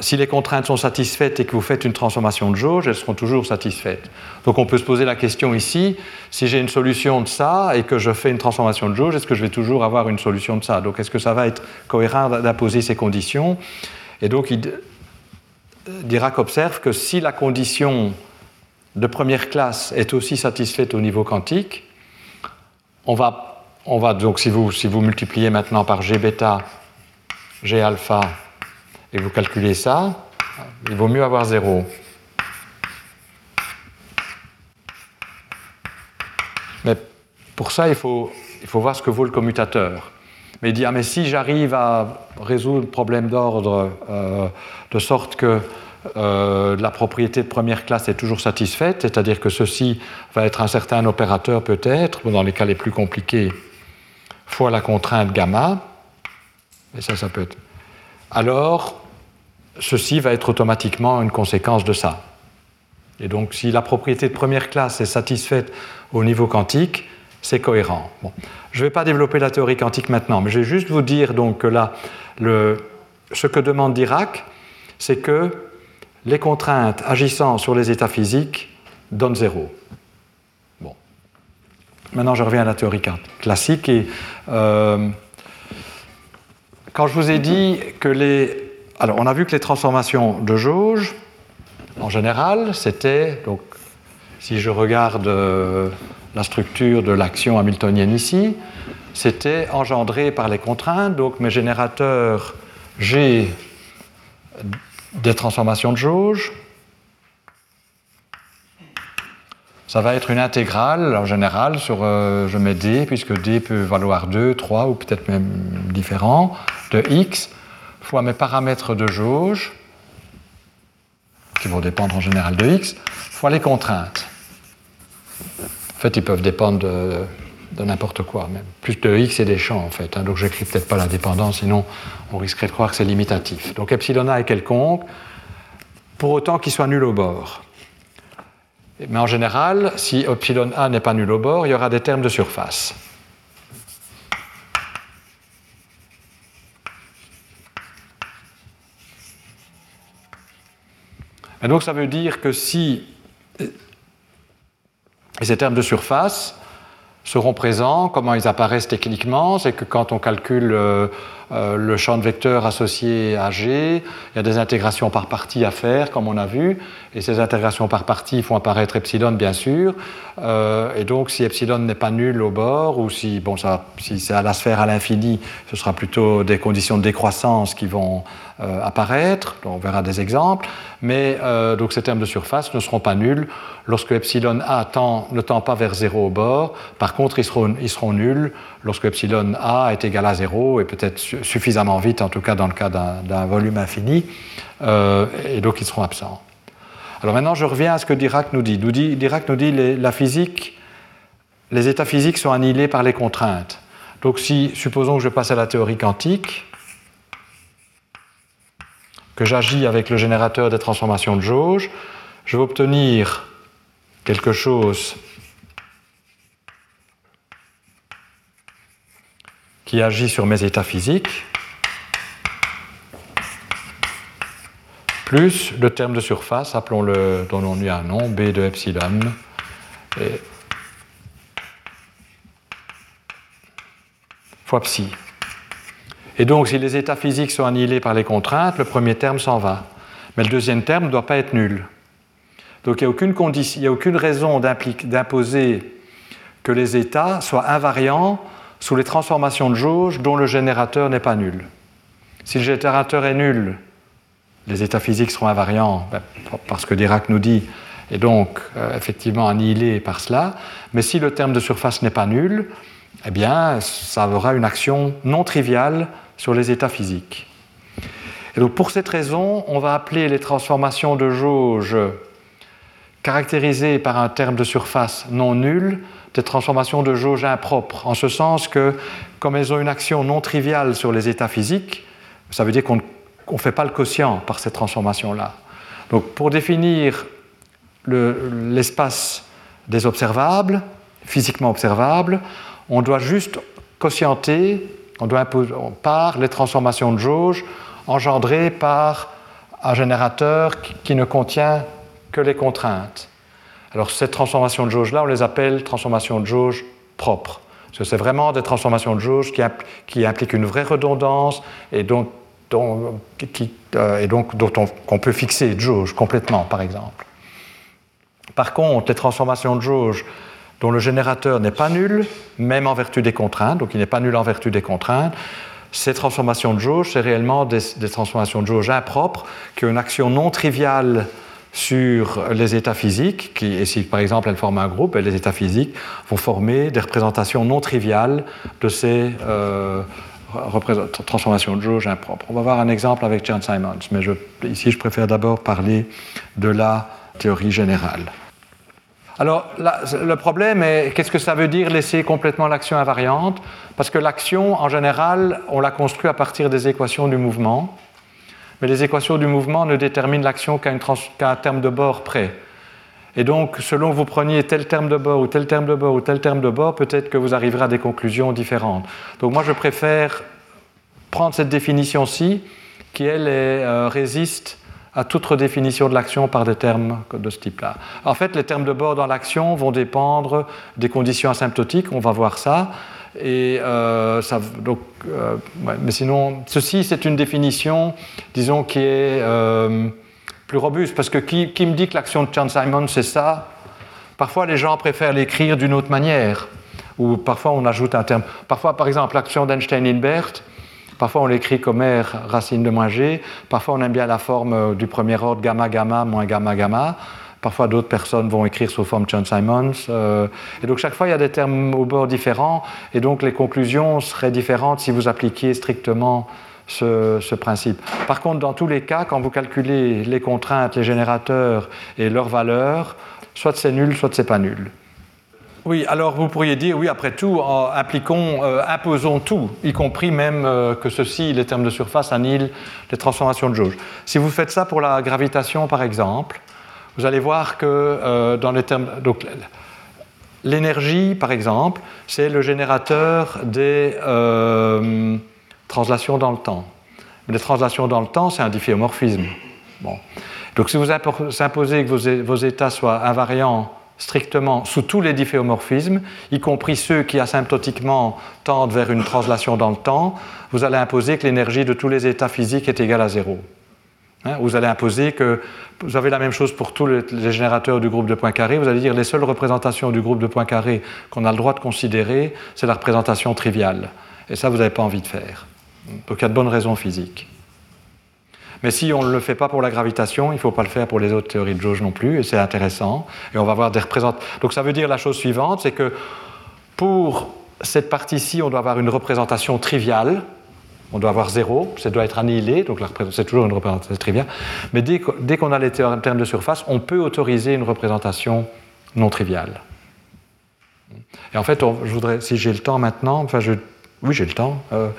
B: si les contraintes sont satisfaites et que vous faites une transformation de jauge, elles seront toujours satisfaites. Donc on peut se poser la question ici, si j'ai une solution de ça et que je fais une transformation de jauge, est-ce que je vais toujours avoir une solution de ça? Donc est-ce que ça va être cohérent d'imposer ces conditions? Et donc Dirac observe que si la condition de première classe est aussi satisfaite au niveau quantique, on va, on va donc si vous, si vous multipliez maintenant par G bêta, G alpha, et vous calculez ça, il vaut mieux avoir 0. Mais pour ça, il faut, il faut voir ce que vaut le commutateur. Mais il dit, ah, mais si j'arrive à résoudre le problème d'ordre euh, de sorte que euh, la propriété de première classe est toujours satisfaite, c'est-à-dire que ceci va être un certain opérateur peut-être, dans les cas les plus compliqués, fois la contrainte gamma, et ça, ça peut être alors ceci va être automatiquement une conséquence de ça. Et donc si la propriété de première classe est satisfaite au niveau quantique, c'est cohérent. Je ne vais pas développer la théorie quantique maintenant, mais je vais juste vous dire donc que là, ce que demande Dirac, c'est que les contraintes agissant sur les états physiques donnent zéro. Maintenant, je reviens à la théorie classique et euh, quand je vous ai dit que les... Alors, on a vu que les transformations de jauge, en général, c'était, donc, si je regarde euh, la structure de l'action hamiltonienne ici, c'était engendré par les contraintes, donc mes générateurs G des transformations de jauge, ça va être une intégrale en général sur, euh, je mets d, puisque d peut valoir 2, 3 ou peut-être même différent, de x fois mes paramètres de jauge, qui vont dépendre en général de x, fois les contraintes. En fait, ils peuvent dépendre de, n'importe quoi, même plus de x et des champs en fait. Hein. donc, je n'écris peut-être pas la dépendance, sinon on risquerait de croire que c'est limitatif. Donc, epsilon a est quelconque, pour autant qu'il soit nul au bord. Mais en général, si epsilon a n'est pas nul au bord, il y aura des termes de surface. Et donc ça veut dire que si ces termes de surface seront présents, comment ils apparaissent techniquement, c'est que quand on calcule euh, euh, le champ de vecteurs associé à G, il y a des intégrations par partie à faire, comme on a vu, et ces intégrations par partie font apparaître epsilon, bien sûr, euh, et donc si epsilon n'est pas nul au bord, ou si, bon, si c'est à la sphère à l'infini, ce sera plutôt des conditions de décroissance qui vont euh, apparaître, on verra des exemples, mais donc ces termes de surface ne seront pas nuls lorsque epsilon a ne tend pas vers 0 au bord, par contre ils seront, ils seront nuls lorsque epsilon a est égal à 0 et peut-être suffisamment vite, en tout cas dans le cas d'un volume infini, euh, et donc ils seront absents. Alors maintenant, je reviens à ce que Dirac nous dit. Dirac nous dit que la physique, les états physiques sont annihilés par les contraintes. Donc si, supposons que je passe à la théorie quantique, que j'agis avec le générateur des transformations de jauge, je vais obtenir quelque chose qui agit sur mes états physiques, plus le terme de surface, appelons-le, donnons-lui un nom, B de epsilon, fois psi. Et donc, si les états physiques sont annihilés par les contraintes, le premier terme s'en va. Mais le deuxième terme ne doit pas être nul. Donc, il n'y a, aucune a aucune raison d'imposer que les états soient invariants sous les transformations de jauge dont le générateur n'est pas nul. Si le générateur est nul, les états physiques seront invariants, ben, parce que Dirac nous dit, et donc euh, effectivement annihilés par cela. Mais si le terme de surface n'est pas nul, eh bien, ça aura une action non triviale sur les états physiques. Et donc pour cette raison, on va appeler les transformations de jauge caractérisées par un terme de surface non nul des transformations de jauge impropres, en ce sens que, comme elles ont une action non triviale sur les états physiques, ça veut dire qu'on ne fait pas le quotient par ces transformations-là. Donc, pour définir l'espace des observables, physiquement observables, on doit juste quotienter, on doit par les transformations de jauge engendrées par un générateur qui ne contient que les contraintes. Alors cette transformation de jauge-là, on les appelle transformations de jauge propres. Parce que c'est vraiment des transformations de jauge qui, impliquent une vraie redondance et dont, euh, donc dont on, peut fixer de jauge complètement, par exemple. Par contre, les transformations de jauge dont le générateur n'est pas nul, même en vertu des contraintes, donc il n'est pas nul en vertu des contraintes, ces transformations de jauge, c'est réellement des, transformations de jauge impropres qui ont une action non triviale sur les états physiques, qui, et si par exemple elles forment un groupe, les états physiques vont former des représentations non triviales de ces euh, transformations de jauge impropres. On va voir un exemple avec John Simons, mais ici je préfère d'abord parler de la théorie générale. Alors, le problème est, qu'est-ce que ça veut dire laisser complètement l'action invariante? Parce que l'action, en général, on la construit à partir des équations du mouvement mais les équations du mouvement ne déterminent l'action qu'à un terme de bord près. Et donc, selon que vous preniez tel terme de bord ou tel terme de bord ou tel terme de bord, peut-être que vous arriverez à des conclusions différentes. Donc moi, je préfère prendre cette définition-ci, qui, elle, euh, résiste à toute redéfinition de l'action par des termes de ce type-là. En fait, les termes de bord dans l'action vont dépendre des conditions asymptotiques, on va voir ça. Et euh, donc, euh, mais sinon, ceci, c'est une définition, disons, qui est euh, plus robuste, parce que qui, qui me dit que l'action de Chan Simon, c'est ça? Parfois, les gens préfèrent l'écrire d'une autre manière, ou parfois on ajoute un terme. Parfois, par exemple, l'action d'Einstein-Hilbert, Parfois, on l'écrit comme R, racine de moins G. Parfois, on aime bien la forme du premier ordre gamma, gamma, moins gamma, gamma. Parfois, d'autres personnes vont écrire sous forme John Simons. Euh, et donc, chaque fois, il y a des termes au bord différents. Et donc, les conclusions seraient différentes si vous appliquiez strictement ce, principe. Par contre, dans tous les cas, quand vous calculez les contraintes, les générateurs et leurs valeurs, soit c'est nul, soit c'est pas nul. Oui, alors vous pourriez dire, oui, après tout, appliquons, euh, imposons tout, y compris même euh, que ceci, les termes de surface, annihilent les transformations de jauge. Si vous faites ça pour la gravitation, par exemple, vous allez voir que euh, dans les termes. Donc, l'énergie, par exemple, c'est le générateur des translations dans le temps. Les translations dans le temps, c'est un difféomorphisme. Bon. Donc, si vous imposez que vos, états soient invariants strictement sous tous les difféomorphismes, y compris ceux qui asymptotiquement tendent vers une translation dans le temps, vous allez imposer que l'énergie de tous les états physiques est égale à zéro. Hein, vous allez imposer que vous avez la même chose pour tous les, générateurs du groupe de points carrés. Vous allez dire les seules représentations du groupe de points carrés qu'on a le droit de considérer, c'est la représentation triviale. Et ça, vous n'avez pas envie de faire. Donc il y a de bonnes raisons physiques. Mais si on ne le fait pas pour la gravitation, il ne faut pas le faire pour les autres théories de jauge non plus, et c'est intéressant. Et on va voir des représentations. Donc ça veut dire la chose suivante, c'est que pour cette partie-ci, on doit avoir une représentation triviale, on doit avoir zéro, ça doit être annihilé, donc c'est toujours une représentation triviale. Mais dès, qu'on a les termes de surface, on peut autoriser une représentation non triviale. Et en fait, je voudrais, si j'ai le temps maintenant, enfin, oui, j'ai le temps. Euh,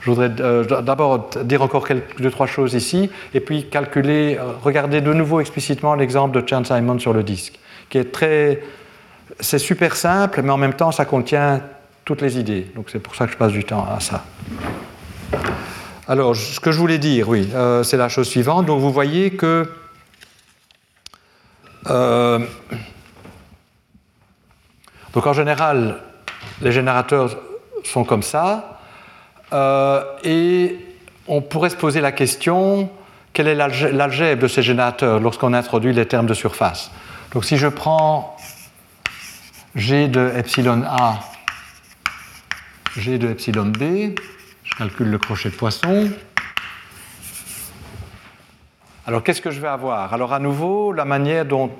B: je voudrais euh, d'abord dire encore quelques, deux, trois choses ici, et puis calculer, euh, regarder de nouveau explicitement l'exemple de Chan Simon sur le disque, qui est très. C'est super simple, mais en même temps, ça contient toutes les idées. Donc c'est pour ça que je passe du temps à ça. Alors, ce que je voulais dire, oui, euh, c'est la chose suivante. Donc, vous voyez que donc en général, les générateurs sont comme ça, et on pourrait se poser la question quel est l'algèbre de ces générateurs lorsqu'on introduit les termes de surface? Donc, si je prends G de epsilon A, G de epsilon B, calcule le crochet de poisson. Alors qu'est-ce que je vais avoir? Alors à nouveau, la manière dont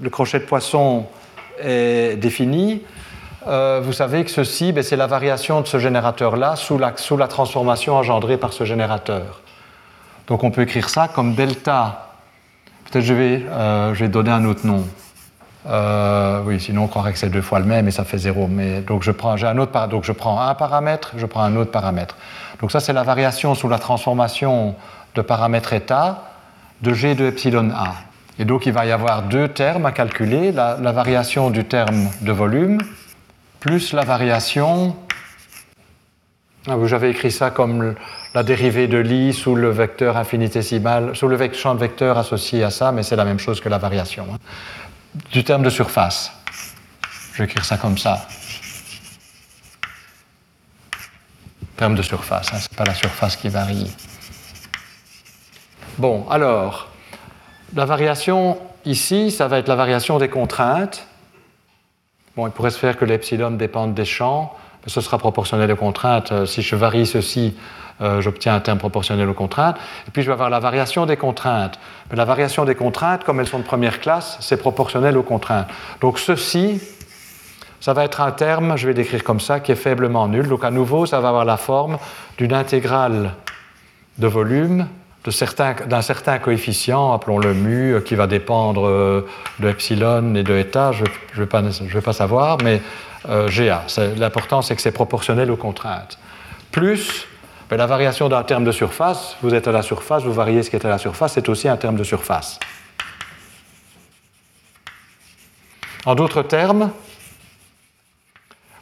B: le crochet de poisson est défini, euh, vous savez que ceci, c'est la variation de ce générateur-là sous la, transformation engendrée par ce générateur. Donc on peut écrire ça comme delta. Peut-être je vais, euh, je vais donner un autre nom. Euh, oui, sinon on croirait que c'est deux fois le même et ça fait zéro. Mais donc je prends, un autre, donc je prends un paramètre, je prends un autre paramètre. Donc ça c'est la variation sous la transformation de paramètre état de g de epsilon a. Et donc il va y avoir deux termes à calculer, la variation du terme de volume plus la variation Ah, J'avais écrit ça comme la dérivée de l'i sous le vecteur infinitésimal, sous le champ de vecteur associé à ça, mais c'est la même chose que la variation. Hein. Du terme de surface. Je vais écrire ça comme ça. Terme de surface, hein, ce n'est pas la surface qui varie. Bon, alors, la variation ici, ça va être la variation des contraintes. Bon, il pourrait se faire que l'epsilon dépende des champs, mais ce sera proportionnel aux contraintes. Euh, si je varie ceci, euh, j'obtiens un terme proportionnel aux contraintes. Et puis je vais avoir la variation des contraintes. Mais la variation des contraintes, comme elles sont de première classe, c'est proportionnel aux contraintes. Donc ceci, ça va être un terme, je vais l'écrire comme ça, qui est faiblement nul. Donc à nouveau, ça va avoir la forme d'une intégrale de volume d'un certain, coefficient, appelons-le mu, euh, qui va dépendre euh, de epsilon et de eta, je ne vais, pas savoir, mais euh, GA. L'important, c'est que c'est proportionnel aux contraintes. Plus ben, la variation d'un terme de surface, vous êtes à la surface, vous variez ce qui est à la surface, c'est aussi un terme de surface. En d'autres termes,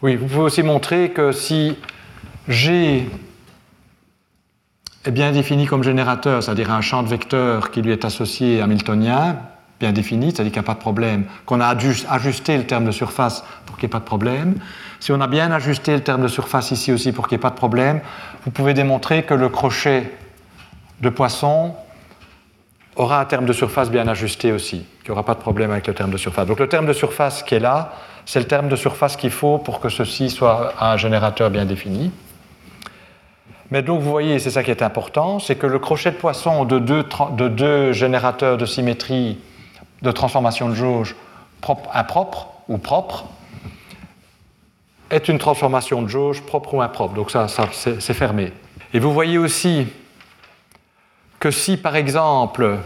B: oui, vous pouvez aussi montrer que si G est bien défini comme générateur, c'est-à-dire un champ de vecteurs qui lui est associé hamiltonien, bien défini, c'est-à-dire qu'il n'y a pas de problème, qu'on a ajusté le terme de surface pour qu'il n'y ait pas de problème. Si on a bien ajusté le terme de surface ici aussi pour qu'il n'y ait pas de problème, vous pouvez démontrer que le crochet de Poisson aura un terme de surface bien ajusté aussi, qu'il n'y aura pas de problème avec le terme de surface. Donc le terme de surface qui est là, c'est le terme de surface qu'il faut pour que ceci soit un générateur bien défini. Mais donc vous voyez, c'est ça qui est important, c'est que le crochet de poisson de deux, générateurs de symétrie de transformation de jauge impropre ou propre est une transformation de jauge propre ou impropre. Donc ça, c'est fermé. Et vous voyez aussi que si par exemple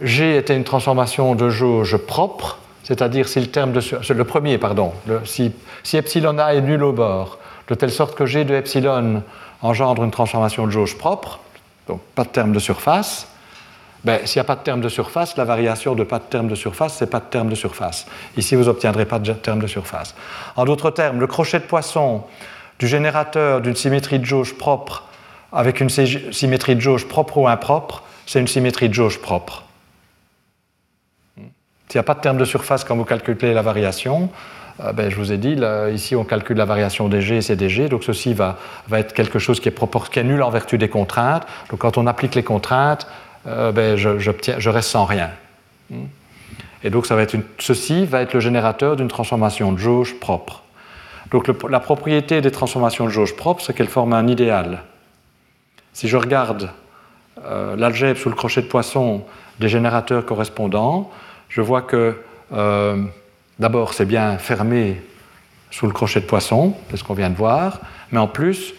B: G était une transformation de jauge propre, c'est-à-dire si le terme de le premier pardon, si, si epsilon a est nul au bord, de telle sorte que G de epsilon engendre une transformation de jauge propre, donc pas de terme de surface, ben, s'il n'y a pas de terme de surface, la variation de pas de terme de surface, c'est pas de terme de surface. Ici, vous n'obtiendrez pas de terme de surface. En d'autres termes, le crochet de poisson du générateur d'une symétrie de jauge propre avec une symétrie de jauge propre ou impropre, c'est une symétrie de jauge propre. S'il n'y a pas de terme de surface quand vous calculez la variation, ben, je vous ai dit, ici on calcule la variation des G et c'est des G, donc ceci va, être quelque chose qui est, nul en vertu des contraintes. Donc quand on applique les contraintes, euh, ben, je, reste sans rien. Et donc ceci va être le générateur d'une transformation de jauge propre. Donc la propriété des transformations de jauge propres, c'est qu'elles forment un idéal. Si je regarde euh, l'algèbre sous le crochet de poisson des générateurs correspondants, je vois que D'abord, c'est bien fermé sous le crochet de poisson, c'est ce qu'on vient de voir, mais en plus,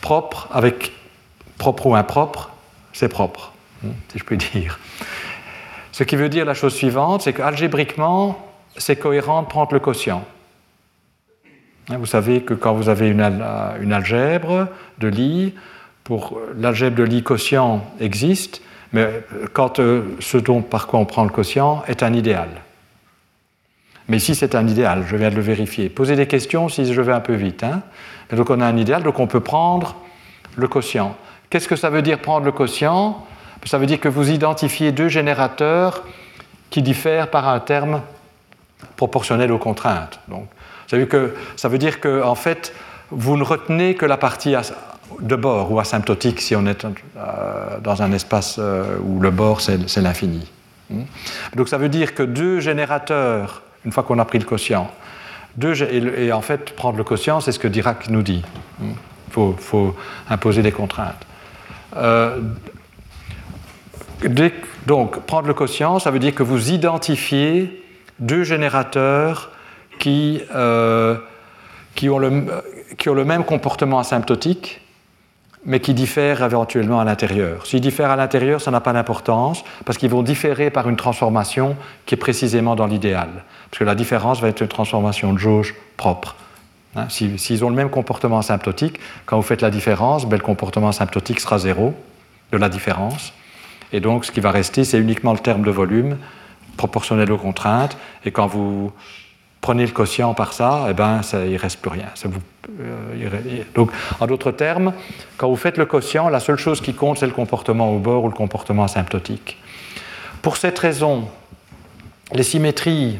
B: propre avec propre ou impropre, c'est propre, hein, si je puis dire. Ce qui veut dire la chose suivante, c'est qu'algébriquement, c'est cohérent de prendre le quotient. Hein, vous savez que quand vous avez une, algèbre de Lie, pour l'algèbre de Lie quotient existe, mais quand euh, ce dont par quoi on prend le quotient est un idéal. Mais ici, c'est un idéal, je viens de le vérifier. Posez des questions si je vais un peu vite. Hein. donc, on a un idéal, donc on peut prendre le quotient. Qu'est-ce que ça veut dire prendre le quotient? Ça veut dire que vous identifiez deux générateurs qui diffèrent par un terme proportionnel aux contraintes. Donc, ça veut, ça veut dire que, en fait, vous ne retenez que la partie de bord ou asymptotique si on est euh, dans un espace euh, où le bord c'est l'infini. Hmm? Donc ça veut dire que deux générateurs une fois qu'on a pris le quotient. et, en fait, prendre le quotient, c'est ce que Dirac nous dit. Il faut, imposer des contraintes. Euh, donc, prendre le quotient, ça veut dire que vous identifiez deux générateurs qui, euh, ont le même comportement asymptotique, mais qui diffèrent éventuellement à l'intérieur. S'ils diffèrent à l'intérieur, ça n'a pas d'importance, parce qu'ils vont différer par une transformation qui est précisément dans l'idéal. Parce que la différence va être une transformation de jauge propre. Hein, s'ils ont le même comportement asymptotique, quand vous faites la différence, ben, le comportement asymptotique sera zéro de la différence. Et donc, ce qui va rester, c'est uniquement le terme de volume proportionnel aux contraintes. Et quand vous prenez le quotient par ça, eh ben, ça, il ne reste plus rien. Donc, en d'autres termes, quand vous faites le quotient, la seule chose qui compte, c'est le comportement au bord ou le comportement asymptotique. Pour cette raison, les symétries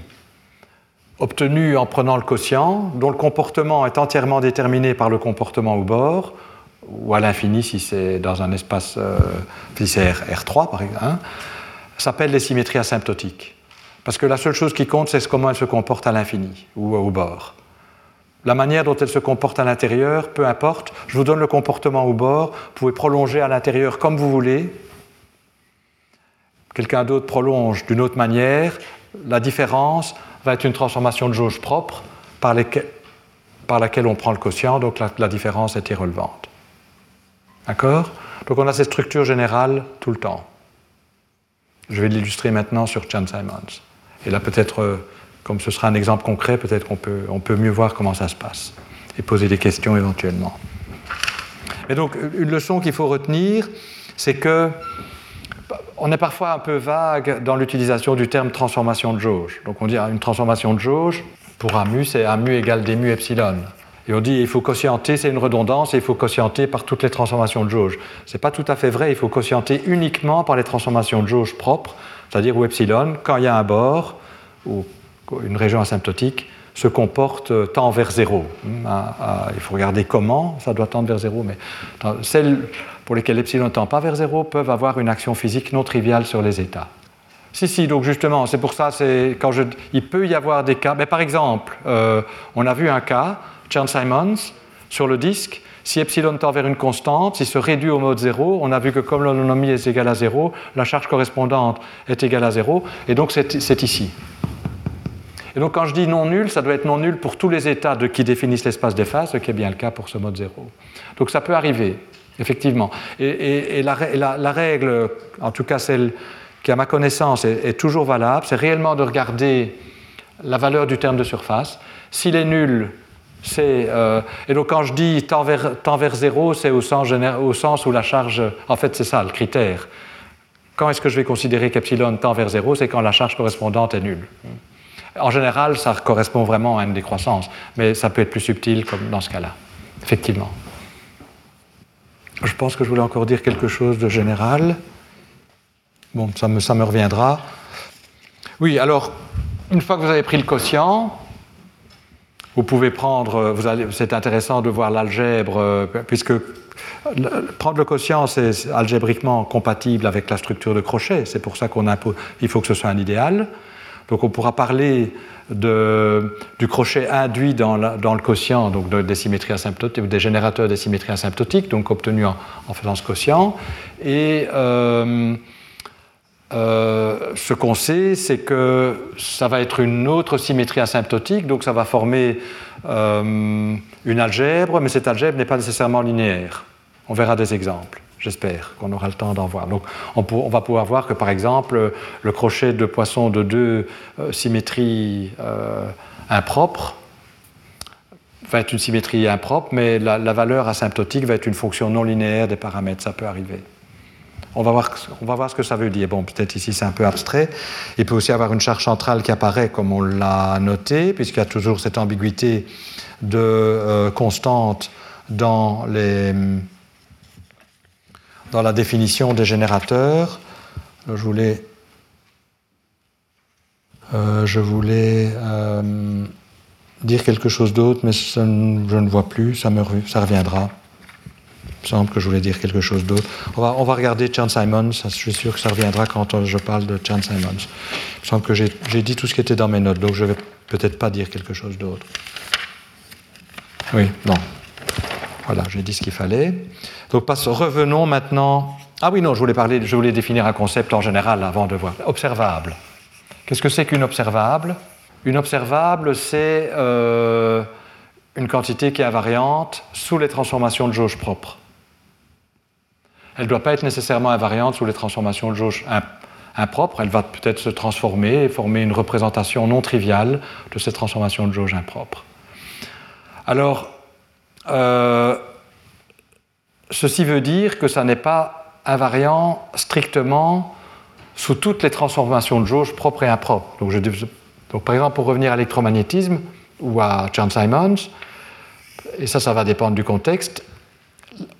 B: obtenues en prenant le quotient, dont le comportement est entièrement déterminé par le comportement au bord, ou à l'infini si c'est dans un espace, euh, R, 3 par exemple, hein, s'appellent les symétries asymptotiques. Parce que la seule chose qui compte, c'est comment elles se comportent à l'infini ou au bord. La manière dont elles se comportent à l'intérieur, peu importe, je vous donne le comportement au bord, vous pouvez prolonger à l'intérieur comme vous voulez. Quelqu'un d'autre prolonge d'une autre manière. La différence va être une transformation de jauge propre par, laquelle on prend le quotient, donc la, la différence est irrelevante. D'accord? Donc on a cette structure générale tout le temps. Je vais l'illustrer maintenant sur Chan Simons. Et là, peut-être, euh, comme ce sera un exemple concret, peut-être qu'on peut, on peut mieux voir comment ça se passe et poser des questions éventuellement. Et donc, une leçon qu'il faut retenir, c'est que on est parfois un peu vague dans l'utilisation du terme transformation de jauge. Donc, on dit une transformation de jauge, pour un mu, c'est un mu égale des mu epsilon. Et on dit il faut quotienter, c'est une redondance, et il faut quotienter par toutes les transformations de jauge. Ce n'est pas tout à fait vrai, il faut quotienter uniquement par les transformations de jauge propres, c'est-à-dire où epsilon, quand il y a un bord, ou une région asymptotique, se comporte tend vers zéro. Hmm, il faut regarder comment ça doit tendre vers zéro, mais celles pour lesquelles epsilon ne tend pas vers zéro peuvent avoir une action physique non triviale sur les états. Si, si, donc justement, c'est pour ça, quand il peut y avoir des cas. Mais par exemple, euh, on a vu un cas Chern-Simons sur le disque, si epsilon tend vers une constante, s'il se réduit au mode 0, on a vu que comme l'autonomie est égale à 0, la charge correspondante est égale à 0, et donc c'est ici. Et donc quand je dis non nul, ça doit être non nul pour tous les états de, qui définissent l'espace des phases, ce qui est bien le cas pour ce mode 0. Donc ça peut arriver, effectivement. Et, la, règle, en tout cas celle qui à ma connaissance est, toujours valable, c'est réellement de regarder la valeur du terme de surface. S'il est nul, euh, et donc quand je dis tend vers, vers zéro, c'est au sens, au sens où la charge, en fait c'est ça le critère. Quand est-ce que je vais considérer qu'epsilon tend vers zéro C'est quand la charge correspondante est nulle. En général, ça correspond vraiment à une décroissance, mais ça peut être plus subtil comme dans ce cas-là, effectivement. Je pense que je voulais encore dire quelque chose de général. Bon, ça me, ça me reviendra. Oui, alors, une fois que vous avez pris le quotient, vous pouvez prendre, c'est intéressant de voir l'algèbre, euh, puisque prendre le quotient, c'est algébriquement compatible avec la structure de crochet. C'est pour ça qu'on il faut que ce soit un idéal. Donc on pourra parler du crochet induit dans, le quotient, donc des symétries asymptotiques, des générateurs des symétries asymptotiques, donc obtenus en, faisant ce quotient. Et euh, euh, ce qu'on sait, c'est que ça va être une autre symétrie asymptotique, donc ça va former euh, une algèbre, mais cette algèbre n'est pas nécessairement linéaire. On verra des exemples, j'espère qu'on aura le temps d'en voir. Donc on, va pouvoir voir que par exemple, le crochet de poisson de deux euh, symétries impropres va être une symétrie impropre, mais la valeur asymptotique va être une fonction non linéaire des paramètres, ça peut arriver. On va, voir, on va voir ce que ça veut dire. Bon, peut-être ici c'est un peu abstrait. Il peut aussi avoir une charge centrale qui apparaît comme on l'a noté, puisqu'il y a toujours cette ambiguïté de euh, constante dans, les, dans la définition des générateurs. je voulais, euh, je voulais euh, dire quelque chose d'autre, mais je ne vois plus, ça, me, ça reviendra. Il me semble que je voulais dire quelque chose d'autre. On va, on va regarder Chan Simons, je suis sûr que ça reviendra quand je parle de Chan Simons. Il me semble que j'ai dit tout ce qui était dans mes notes, donc je ne vais peut-être pas dire quelque chose d'autre. Oui, non. Voilà, j'ai dit ce qu'il fallait. Donc revenons maintenant. Ah oui, non, je voulais, parler, je voulais définir un concept en général avant de voir. Observable. Qu'est-ce que c'est qu'une observable? Une observable, c'est euh, une quantité qui est invariante sous les transformations de jauge propre. Elle ne doit pas être nécessairement invariante sous les transformations de jauge impropres. Elle va peut-être se transformer et former une représentation non triviale de cette transformation de jauge impropre. Alors, euh, ceci veut dire que ça n'est pas invariant strictement sous toutes les transformations de jauge propres et impropres. Donc, par exemple, pour revenir à l'électromagnétisme ou à John Simons, et ça, ça va dépendre du contexte,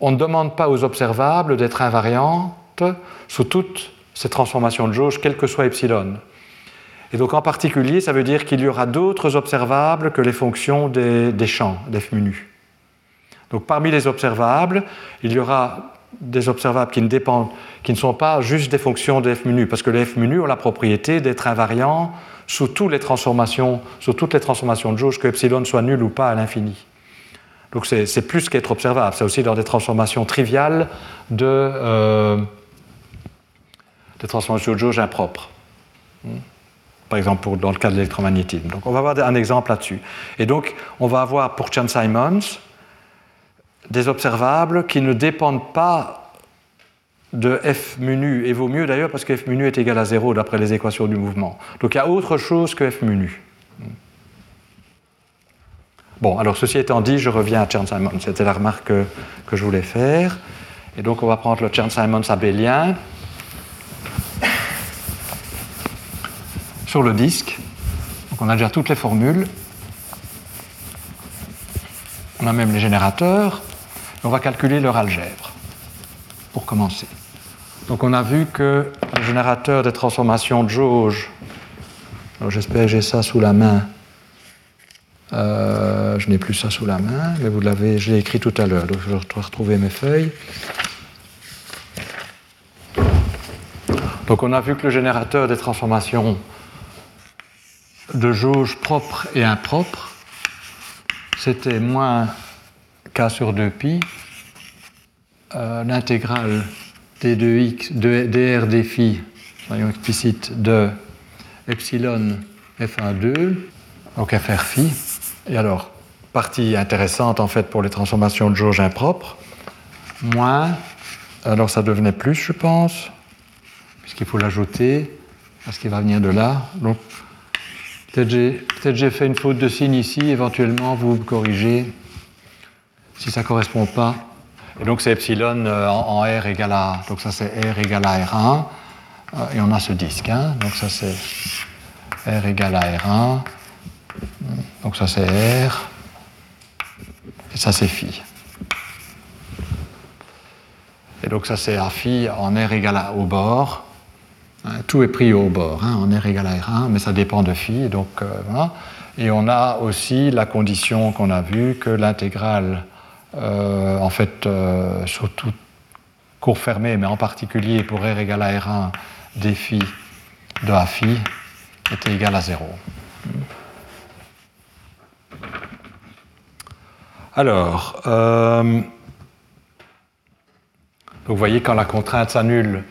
B: on ne demande pas aux observables d'être invariantes sous toutes ces transformations de jauge, quel que soit epsilon. Et donc en particulier, ça veut dire qu'il y aura d'autres observables que les fonctions des, champs, des f Donc parmi les observables, il y aura des observables qui ne, dépendent, qui ne sont pas juste des fonctions de f parce que les f ont la propriété d'être invariants sous, toutes les transformations, sous toutes les transformations de jauge, que epsilon soit nul ou pas à l'infini. Donc c'est plus qu'être observable, c'est aussi dans des transformations triviales de, euh, des transformations de jauge impropres. Par exemple, dans le cas de l'électromagnétisme. Donc on va avoir un exemple là-dessus. Et donc on va avoir pour Chan-Simons des observables qui ne dépendent pas de f mu et vaut mieux d'ailleurs parce que f mu est égal à 0 d'après les équations du mouvement. Donc il y a autre chose que f mu Bon, alors ceci étant dit, je reviens à Chern-Simons. C'était la remarque que, je voulais faire. Et donc on va prendre le Chern-Simons abélien sur le disque. Donc on a déjà toutes les formules. On a même les générateurs. On va calculer leur algèbre pour commencer. Donc on a vu que le générateur des transformations de jauge, j'espère que j'ai ça sous la main, euh, je n'ai plus ça sous la main, mais vous l'avez, je l'ai écrit tout à l'heure, donc je dois retrouver mes feuilles. Donc on a vu que le générateur des transformations de jauge propre et impropre, c'était moins k sur 2pi, euh, l'intégrale d2x, de, dr d phi, soyons explicites, de epsilon f1,2, donc fr phi, et alors, partie intéressante en fait pour les transformations de jauge impropres, moins, alors ça devenait plus, je pense, puisqu'il faut l'ajouter parce qu'il va venir de là. Donc, peut-être j'ai fait une faute de signe ici, éventuellement vous me corrigez si ça ne correspond pas. Et donc c'est epsilon euh, en, R égale à, donc ça c'est R égale à R1, euh, et on a ce disque, hein. donc ça c'est R égale à R1, donc ça c'est R, et ça c'est phi. Et donc ça c'est A phi en R égale à au bord. Hein, tout est pris au bord, hein, en R égale à R1, mais ça dépend de phi. Donc, euh, voilà. Et on a aussi la condition qu'on a vue que l'intégrale, euh, en fait, euh, sur cours fermée, mais en particulier pour R égale à R1 des phi de A phi, était égale à 0. Alors, euh, vous voyez, quand la contrainte s'annule,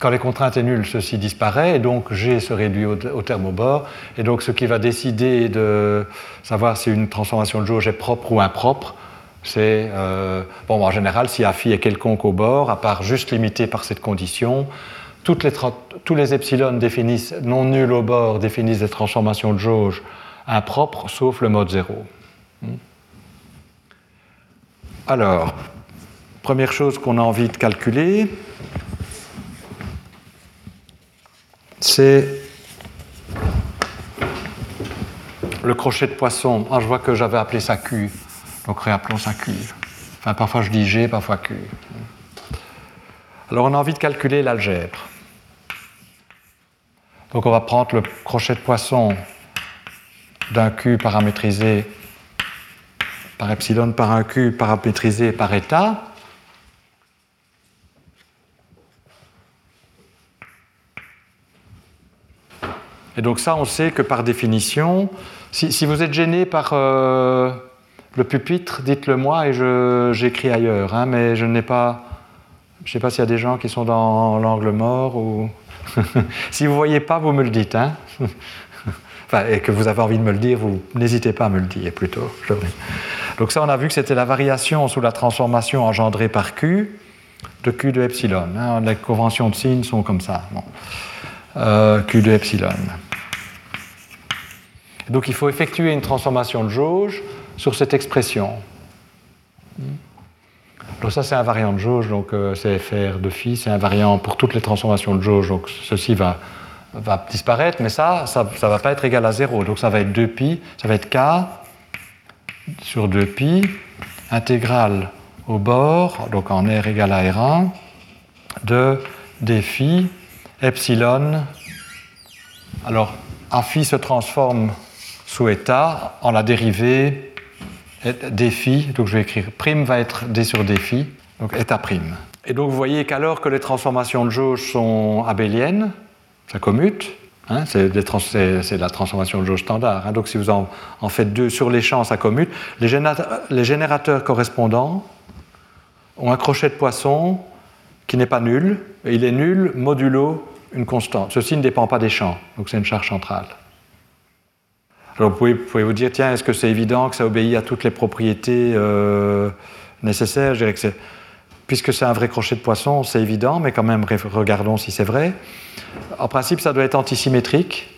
B: quand les contraintes est nulle, ceci disparaît, et donc G se réduit au, au bord, et donc ce qui va décider de savoir si une transformation de jauge est propre ou impropre, c'est, euh, bon, en général, si A est quelconque au bord, à part juste limité par cette condition, les tous les epsilon définissent, non nuls au bord définissent des transformations de jauge impropres, sauf le mode 0. Alors, première chose qu'on a envie de calculer, c'est le crochet de poisson. Ah, je vois que j'avais appelé ça Q, donc réappelons ça Q. Enfin, parfois je dis G, parfois Q. Alors, on a envie de calculer l'algèbre. Donc, on va prendre le crochet de poisson d'un Q paramétrisé par epsilon par un Q paramétrisé par état. Et donc ça, on sait que par définition, si, vous êtes gêné par euh, le pupitre, dites-le moi et j'écris ailleurs. Hein, mais je n'ai pas... Je ne sais pas s'il y a des gens qui sont dans l'angle mort ou... <laughs> si vous ne voyez pas, vous me le dites. Hein <laughs> enfin, et que vous avez envie de me le dire, vous n'hésitez pas à me le dire plutôt. Donc ça, on a vu que c'était la variation sous la transformation engendrée par Q de Q de epsilon. Hein. les conventions de signes sont comme ça. Euh, Q de epsilon. Donc il faut effectuer une transformation de jauge sur cette expression. Donc ça c'est un variant de jauge, donc euh, c'est FR de phi, c'est un variant pour toutes les transformations de jauge, donc ceci va, disparaître, mais ça, ça ne va pas être égal à 0, donc ça va être 2pi, ça va être K sur 2pi, intégrale au bord, donc en R égale à R1, de dφ epsilon. Alors, a phi se transforme sous état en la dérivée dφ, donc je vais écrire prime va être d sur dφ, donc état prime. Et donc vous voyez qu'alors que les transformations de jauge sont abéliennes, ça commute, hein, c'est la transformation de jauge standard. Hein. donc si vous en, faites deux sur les champs, ça commute. Les, les générateurs correspondants ont un crochet de poisson qui n'est pas nul, et il est nul modulo une constante. Ceci ne dépend pas des champs, donc c'est une charge centrale. Alors vous pouvez, vous dire, tiens, est-ce que c'est évident que ça obéit à toutes les propriétés euh, nécessaires? Je dirais que c'est puisque c'est un vrai crochet de poisson, c'est évident, mais quand même, regardons si c'est vrai. En principe, ça doit être antisymétrique.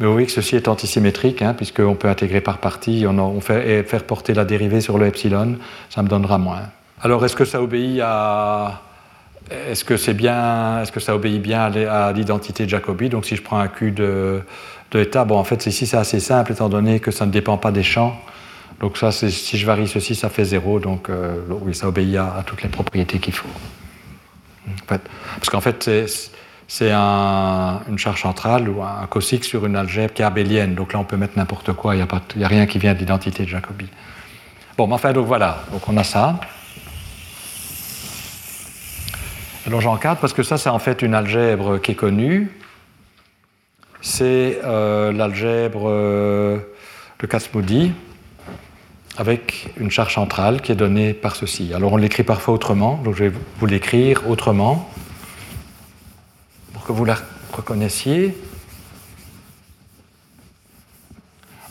B: Mais oui, que ceci est antisymétrique, hein, puisqu'on peut intégrer par partie, on, fait, et faire porter la dérivée sur le epsilon, ça me donnera moins. Alors, est-ce que ça obéit à. Est-ce que, c'est bien, est-ce que ça obéit bien à l'identité de Jacobi? Donc, si je prends un Q de, de état, bon, en fait, ici, c'est assez simple, étant donné que ça ne dépend pas des champs. Donc ça, si je varie ceci, ça fait 0. Donc euh, oui, ça obéit à, toutes les propriétés qu'il faut. parce qu'en fait, c'est une charge centrale ou un cosique sur une algèbre qui est abélienne. Donc là, on peut mettre n'importe quoi. Il n'y a, rien qui vient de l'identité de Jacobi. Bon, mais enfin, donc voilà. Donc on a ça. Alors j'encadre parce que ça, c'est en fait une algèbre qui est connue. C'est euh, l'algèbre euh, de Casmodi avec une charge centrale qui est donnée par ceci. Alors on l'écrit parfois autrement, donc je vais vous l'écrire autrement pour que vous la reconnaissiez.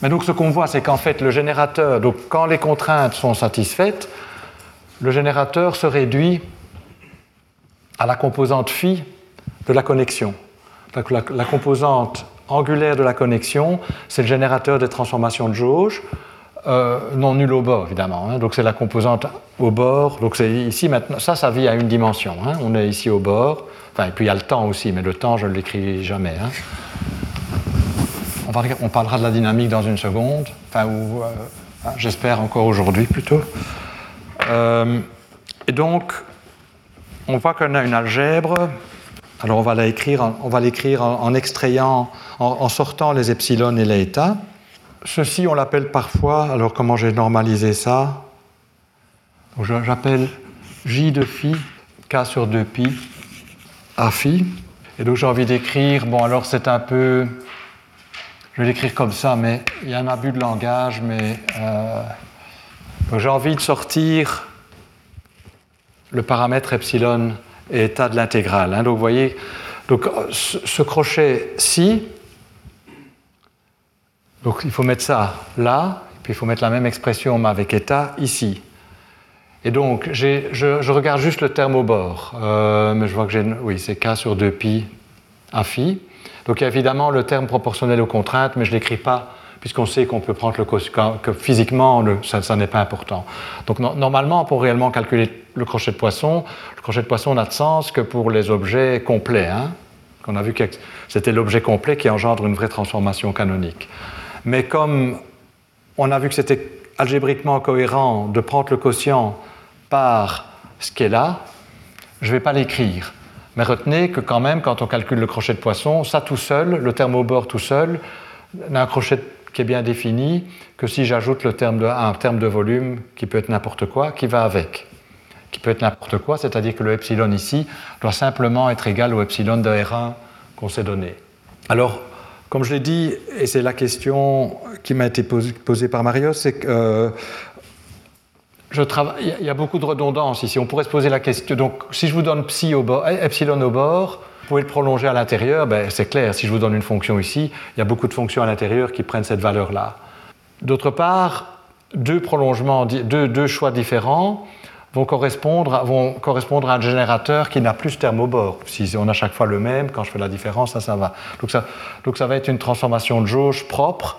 B: Mais donc ce qu'on voit, c'est qu'en fait le générateur, donc quand les contraintes sont satisfaites, le générateur se réduit à la composante phi de la connexion. La, composante angulaire de la connexion, c'est le générateur des transformations de jauge. Euh, non nul au bord, évidemment. Hein. Donc c'est la composante au bord. Donc c'est ici maintenant. Ça, ça vit à une dimension. Hein. On est ici au bord. Enfin, et puis il y a le temps aussi, mais le temps, je ne l'écris jamais. Hein. On, parlera de la dynamique dans une seconde. Enfin, euh, j'espère encore aujourd'hui plutôt. Euh, et donc, on voit qu'on a une algèbre. Alors on va l'écrire, on va l'écrire en, extrayant, en, sortant les epsilon et les états. Ceci, on l'appelle parfois, alors comment j'ai normalisé ça? J'appelle J de phi, K sur 2 pi, A phi. Et donc j'ai envie d'écrire, bon alors c'est un peu, je vais l'écrire comme ça, mais il y a un abus de langage, mais euh, j'ai envie de sortir le paramètre epsilon et état de l'intégrale. Hein. Donc vous voyez, donc, ce crochet-ci, donc il faut mettre ça là, puis il faut mettre la même expression avec état ici. Et donc je, regarde juste le terme au bord, euh, mais je vois que j'ai, oui, c'est k sur 2pi à phi. Donc il y a évidemment le terme proportionnel aux contraintes, mais je ne l'écris pas puisqu'on sait qu'on peut prendre le que physiquement ça, n'est pas important. Donc normalement, pour réellement calculer le crochet de poisson, le crochet de poisson n'a de sens que pour les objets complets. Hein, qu'on a vu que c'était l'objet complet qui engendre une vraie transformation canonique. Mais comme on a vu que c'était algébriquement cohérent de prendre le quotient par ce qui est là, je ne vais pas l'écrire. Mais retenez que quand même, quand on calcule le crochet de poisson, ça tout seul, le bord tout seul, n'a un crochet qui est bien défini que si j'ajoute le terme de, un terme de volume qui peut être n'importe quoi, qui va avec. Qui peut être n'importe quoi, c'est-à-dire que le epsilon ici doit simplement être égal au epsilon de R1 qu'on s'est donné. Alors, comme je l'ai dit, et c'est la question qui m'a été posée, par Mario, c'est que euh, il y a beaucoup de redondance ici. On pourrait se poser la question. Donc, si je vous donne eh, epsilon au bord, pouvez le prolonger à l'intérieur. Ben, c'est clair. Si je vous donne une fonction ici, il y a beaucoup de fonctions à l'intérieur qui prennent cette valeur-là. D'autre part, deux prolongements, deux choix différents vont correspondre, à, vont correspondre à un générateur qui n'a plus ce terme au bord. Si on a chaque fois le même, quand je fais la différence, ça, ça va. Donc ça, donc ça va être une transformation de jauge propre,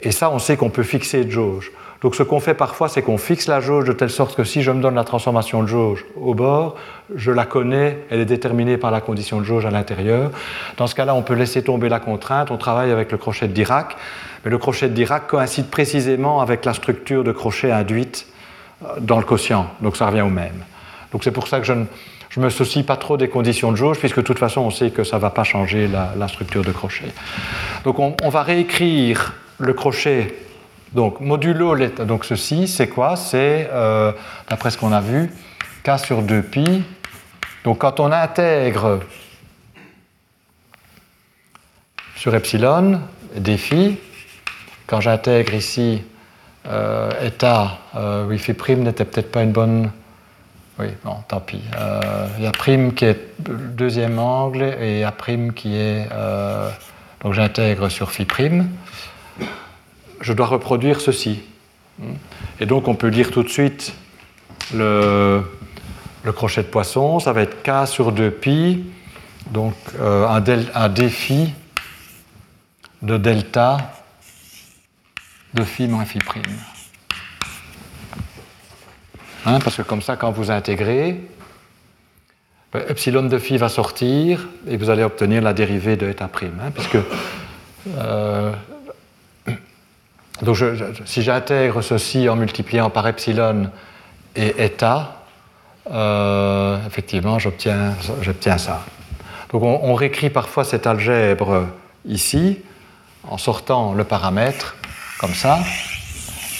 B: et ça, on sait qu'on peut fixer de jauge. Donc ce qu'on fait parfois, c'est qu'on fixe la jauge de telle sorte que si je me donne la transformation de jauge au bord, je la connais, elle est déterminée par la condition de jauge à l'intérieur. Dans ce cas-là, on peut laisser tomber la contrainte, on travaille avec le crochet de Dirac, Mais le crochet de Dirac coïncide précisément avec la structure de crochet induite euh, dans le quotient, donc ça revient au même. Donc c'est pour ça que je ne je me soucie pas trop des conditions de jauge, puisque de toute façon on sait que ça ne va pas changer la, structure de crochet. Donc on, va réécrire le crochet, donc modulo, donc ceci, c'est quoi? C'est, euh, d'après ce qu'on a vu, k sur 2pi. Donc quand on intègre sur epsilon, défi, quand j'intègre ici euh, eta, euh, wi prime n'était peut-être pas une bonne. Oui, bon, tant pis. Euh, il y a prime qui est deuxième angle et il y a prime qui est. Donc j'intègre sur phi prime. Je dois reproduire ceci. Et donc on peut lire tout de suite le, crochet de poisson. Ça va être k sur 2pi. Donc un, un défi de delta de phi moins phi prime. Hein, parce que comme ça, quand vous intégrez, ben, epsilon de phi va sortir et vous allez obtenir la dérivée de eta prime. Hein, puisque, euh, donc si j'intègre ceci en multipliant par epsilon et eta, euh, effectivement, j'obtiens ça. Donc on, on réécrit parfois cette algèbre ici en sortant le paramètre comme ça.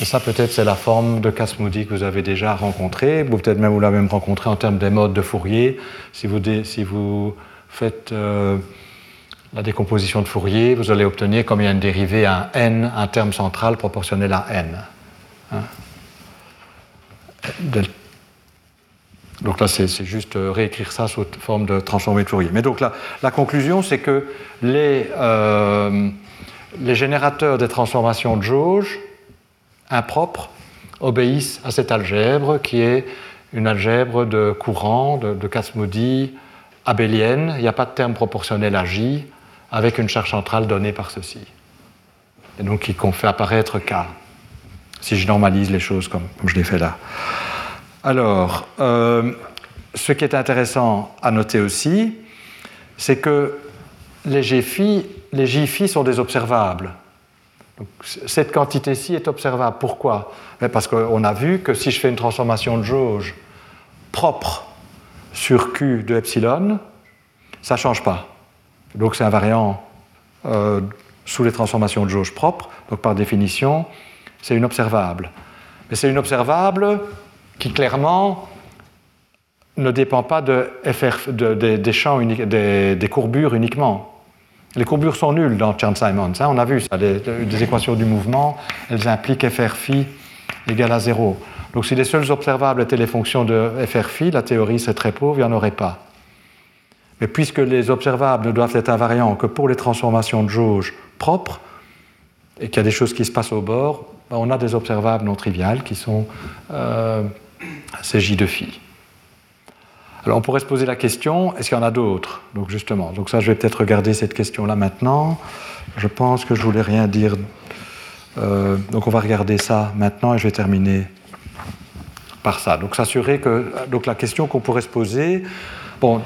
B: Et ça, peut-être, c'est la forme de Casmoudi que vous avez déjà rencontrée, ou peut-être même vous l'avez même rencontrée en termes des modes de Fourier. Si vous, si vous faites euh, la décomposition de Fourier, vous allez obtenir, comme il y a une dérivée à n, un terme central proportionnel à n. Hein. donc là, c'est juste euh, réécrire ça sous forme de transformée de Fourier. Mais donc la conclusion, c'est que les, euh, les générateurs des transformations de jauge impropres obéissent à cette algèbre qui est une algèbre de courant, de, de abélienne. Il n'y a pas de terme proportionnel à J avec une charge centrale donnée par ceci. Et donc qui fait apparaître K, si je normalise les choses comme, je l'ai fait là. Alors, euh, ce qui est intéressant à noter aussi, c'est que les GFI les JFI sont des observables. cette quantité-ci est observable. Pourquoi? Parce qu'on a vu que si je fais une transformation de jauge propre sur Q de epsilon, ça ne change pas. Donc c'est invariant euh, sous les transformations de jauge propres. Donc par définition, c'est une observable. Mais c'est une observable qui clairement ne dépend pas de FR, des, champs des courbures uniquement. Les courbures sont nulles dans Chern-Simons. Hein, on a vu ça, des, équations du mouvement, elles impliquent FR phi égale à 0. Donc si les seuls observables étaient les fonctions de FR phi, la théorie serait très pauvre, il n'y en aurait pas. Mais puisque les observables ne doivent être invariants que pour les transformations de jauge propres, et qu'il y a des choses qui se passent au bord, ben, on a des observables non triviales qui sont euh, ces J de phi. Alors on pourrait se poser la question, est-ce qu'il y en a d'autres? Donc justement, donc ça je vais peut-être regarder cette question-là maintenant. Je pense que je voulais rien dire. Euh, donc on va regarder ça maintenant et je vais terminer par ça. Donc s'assurer que donc la question qu'on pourrait se poser, bon,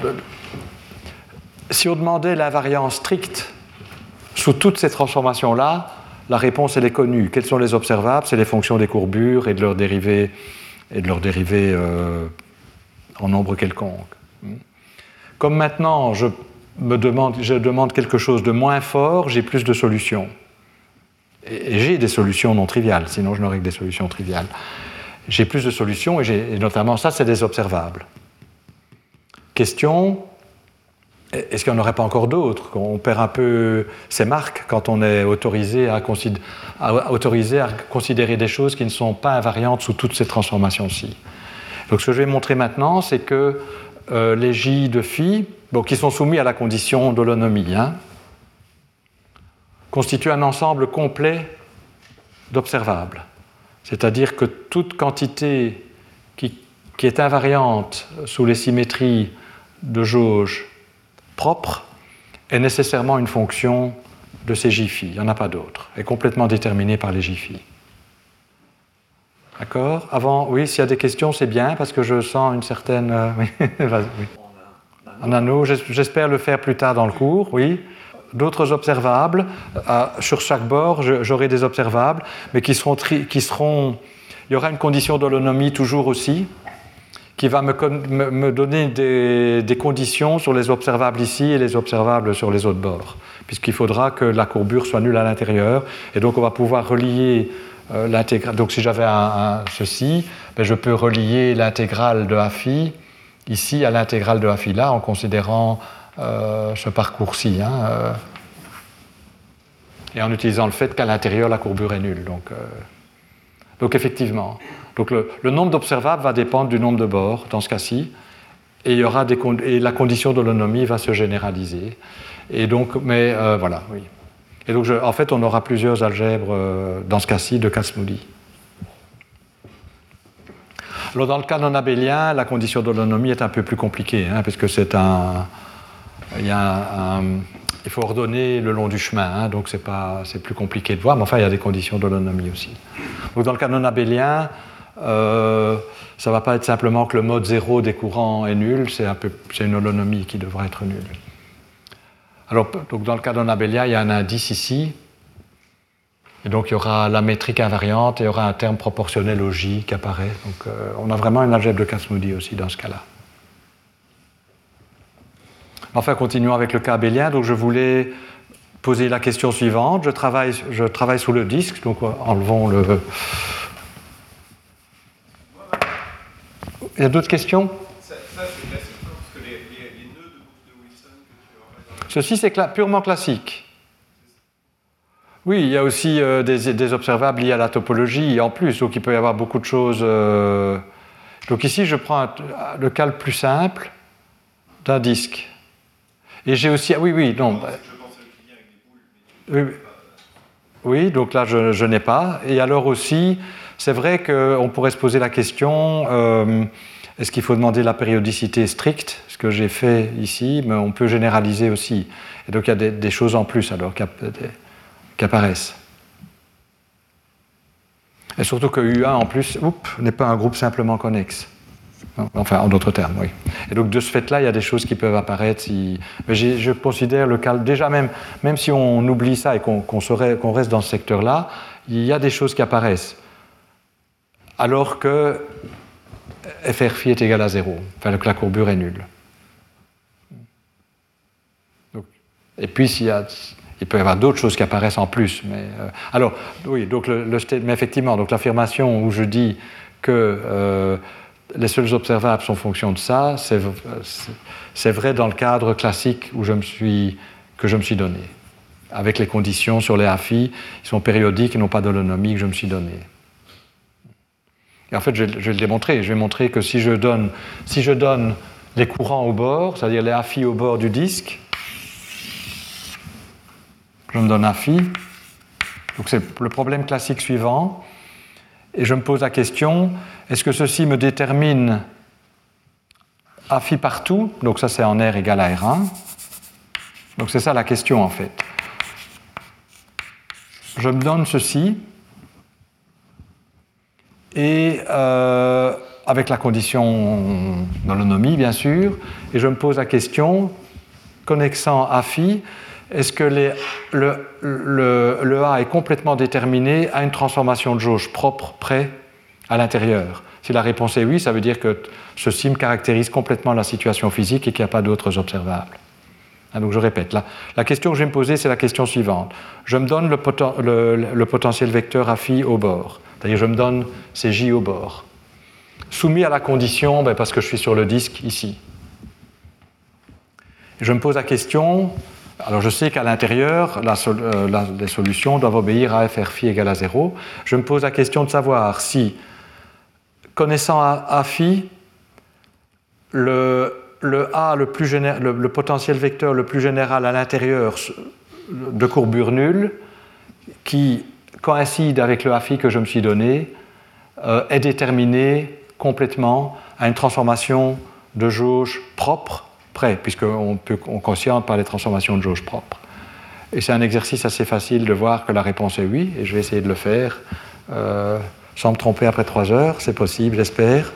B: si on demandait l'invariance stricte sous toutes ces transformations-là, la réponse elle est connue. Quels sont les observables? C'est les fonctions des courbures et de leurs dérivés et de euh, en nombre quelconque. Comme maintenant je, me demande, je demande quelque chose de moins fort, j'ai plus de solutions. Et, j'ai des solutions non triviales, sinon je n'aurais que des solutions triviales. J'ai plus de solutions, et, et notamment ça, c'est des observables. Question, est-ce qu'il n'y en aurait pas encore d'autres? On perd un peu ses marques quand on est autorisé à, considérer des choses qui ne sont pas invariantes sous toutes ces transformations-ci. Donc ce que je vais montrer maintenant, c'est que euh, les J de phi, qui sont soumis à la condition d'holonomie, hein, constituent un ensemble complet d'observables. C'est-à-dire que toute quantité qui, est invariante sous les symétries de jauge propres est nécessairement une fonction de ces J Il n'y en a pas d'autre. est complètement déterminée par les J D'accord? Avant, oui, s'il y a des questions, c'est bien parce que je sens une certaine. Euh, <laughs> oui, Un anneau, j'espère le faire plus tard dans le cours, oui. d'autres observables. sur chaque bord, j'aurai des observables, mais qui seront, qui seront... Il y aura une condition d'holonomie toujours aussi, qui va me, me donner des, des, conditions sur les observables ici et les observables sur les autres bords, puisqu'il faudra que la courbure soit nulle à l'intérieur, et donc on va pouvoir relier euh, l'intégrale. Donc si j'avais ceci, ben je peux relier l'intégrale de a ici à l'intégrale de a là en considérant euh, ce parcours-ci. Hein, euh, et en utilisant le fait qu'à l'intérieur, la courbure est nulle. Donc, donc effectivement, donc le, nombre d'observables va dépendre du nombre de bords dans ce cas-ci, et, il y aura des, et la condition d'holonomie va se généraliser. Et donc, mais voilà, oui. Et donc, en fait, on aura plusieurs algèbres dans ce cas-ci de Kasmoudi. Alors, dans le cas non abélien, la condition d'holonomie est un peu plus compliquée, hein, puisque c'est un, il, il faut ordonner le long du chemin, hein, donc c'est, pas, c'est plus compliqué de voir, mais enfin il y a des conditions d'holonomie aussi. Donc dans le canon abélien, euh, ça ne va pas être simplement que le mode zéro des courants est nul, c'est, un peu, c'est une holonomie qui devrait être nulle. Alors donc dans le canon abélien, il y a un indice ici, et donc il y aura la métrique invariante et il y aura un terme proportionnel au J qui apparaît. Donc euh, on a vraiment une algèbre de Kasmoudi aussi dans ce cas-là. Enfin, continuons avec le cas abélien. Donc, je voulais poser la question suivante. Je travaille, je travaille sous le disque, donc enlevons le. Il y a d'autres questions? Ceci, c'est purement classique. Oui, il y a aussi euh, des, observables liés à la topologie en plus, donc il peut y avoir beaucoup de choses. Euh. Donc ici, je prends le cas le plus simple d'un disque. Et j'ai aussi. Ah oui, oui, non. Bah, oui, oui, donc là, je, n'ai pas. Et alors aussi, c'est vrai qu'on pourrait se poser la question euh, est-ce qu'il faut demander la périodicité stricte Ce que j'ai fait ici, mais on peut généraliser aussi. Et donc, il y a des, choses en plus alors qui apparaissent. Et surtout que U1 en plus n'est pas un groupe simplement connexe. Enfin, en d'autres termes, oui. Et donc, de ce fait-là, il y a des choses qui peuvent apparaître. Je considère le cas, déjà même, même si on oublie ça et qu'on reste dans ce secteur-là, il y a des choses qui apparaissent. Alors que FR phi est égal à zéro, enfin, que la courbure est nulle. et puis, il, y a, il peut y avoir d'autres choses qui apparaissent en plus. Mais, euh, alors, oui, donc le, mais effectivement, l'affirmation où je dis que euh, les seuls observables sont fonction de ça, c'est vrai dans le cadre classique où que je me suis donné, avec les conditions sur les AFI, ils sont périodiques et n'ont pas d'holonomie que je me suis donné. Et en fait, je, vais le démontrer. Je vais montrer que si je donne, si je donne les courants au bord, c'est-à-dire les AFI au bord du disque, je me donne AFI. Donc c'est le problème classique suivant. Et je me pose la question, est-ce que ceci me détermine à phi partout? Donc ça c'est en R égale à R1. Donc c'est ça la question en fait. Je me donne ceci et euh, avec la condition d'holonomie bien sûr, et je me pose la question, connexant à phi, est-ce que le, A est complètement déterminé à une transformation de jauge propre près à l'intérieur? Si la réponse est oui, ça veut dire que ce sim caractérise complètement la situation physique et qu'il n'y a pas d'autres observables. Ah, donc je répète, la, question que je vais me poser, c'est la question suivante. Je me donne le, potentiel vecteur à phi au bord, c'est-à-dire je me donne ces J au bord, soumis à la condition, ben, parce que je suis sur le disque ici. Je me pose la question, alors je sais qu'à l'intérieur, euh, les solutions doivent obéir à f phi égale à 0. Je me pose la question de savoir si, connaissant a, A, le, potentiel vecteur le plus général à l'intérieur de courbure nulle, qui coïncide avec le A phi que je me suis donné, euh, est déterminé complètement à une transformation de jauge propre puisqu'on peut on consciente par les transformations de jauge propre. Et c'est un exercice assez facile de voir que la réponse est oui, et je vais essayer de le faire euh, sans me tromper après trois heures, c'est possible, j'espère.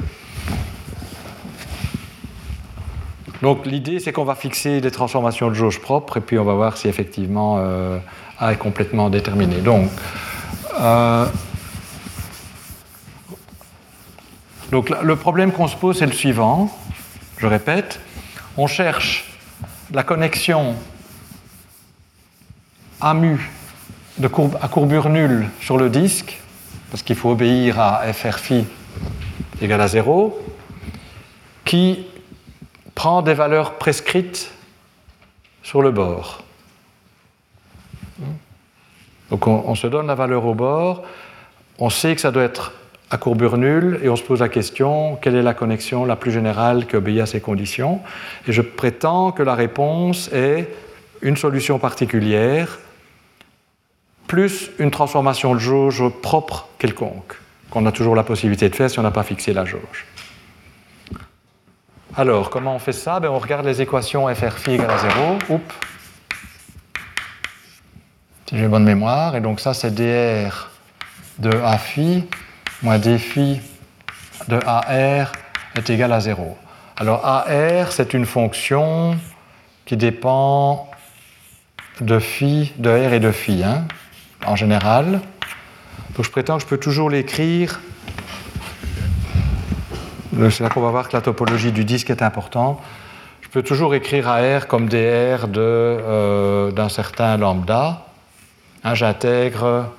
B: Donc l'idée, c'est qu'on va fixer des transformations de jauge propres et puis on va voir si effectivement A est complètement déterminé. Donc, donc le problème qu'on se pose, c'est le suivant. Je répète, on cherche la connexion à mu à courbure nulle sur le disque, parce qu'il faut obéir à FR phi égale à 0, qui prend des valeurs prescrites sur le bord. Donc on, on se donne la valeur au bord, on sait que ça doit être à courbure nulle et on se pose la question quelle est la connexion la plus générale qui obéit à ces conditions? Et je prétends que la réponse est une solution particulière plus une transformation de jauge propre quelconque, qu'on a toujours la possibilité de faire si on n'a pas fixé la jauge. Alors, comment on fait ça? Ben, On regarde les équations FR phi égale à 0. Oups. Si j'ai bonne mémoire. Et donc ça, c'est dr de A phi moins d phi de AR est égal à 0. Alors AR, c'est une fonction qui dépend de phi, de R et de phi, hein, en général. Donc je prétends que je peux toujours l'écrire. C'est là qu'on va voir que la topologie du disque est importante. Je peux toujours écrire AR comme dr euh, d'un certain lambda. Hein, J'intègre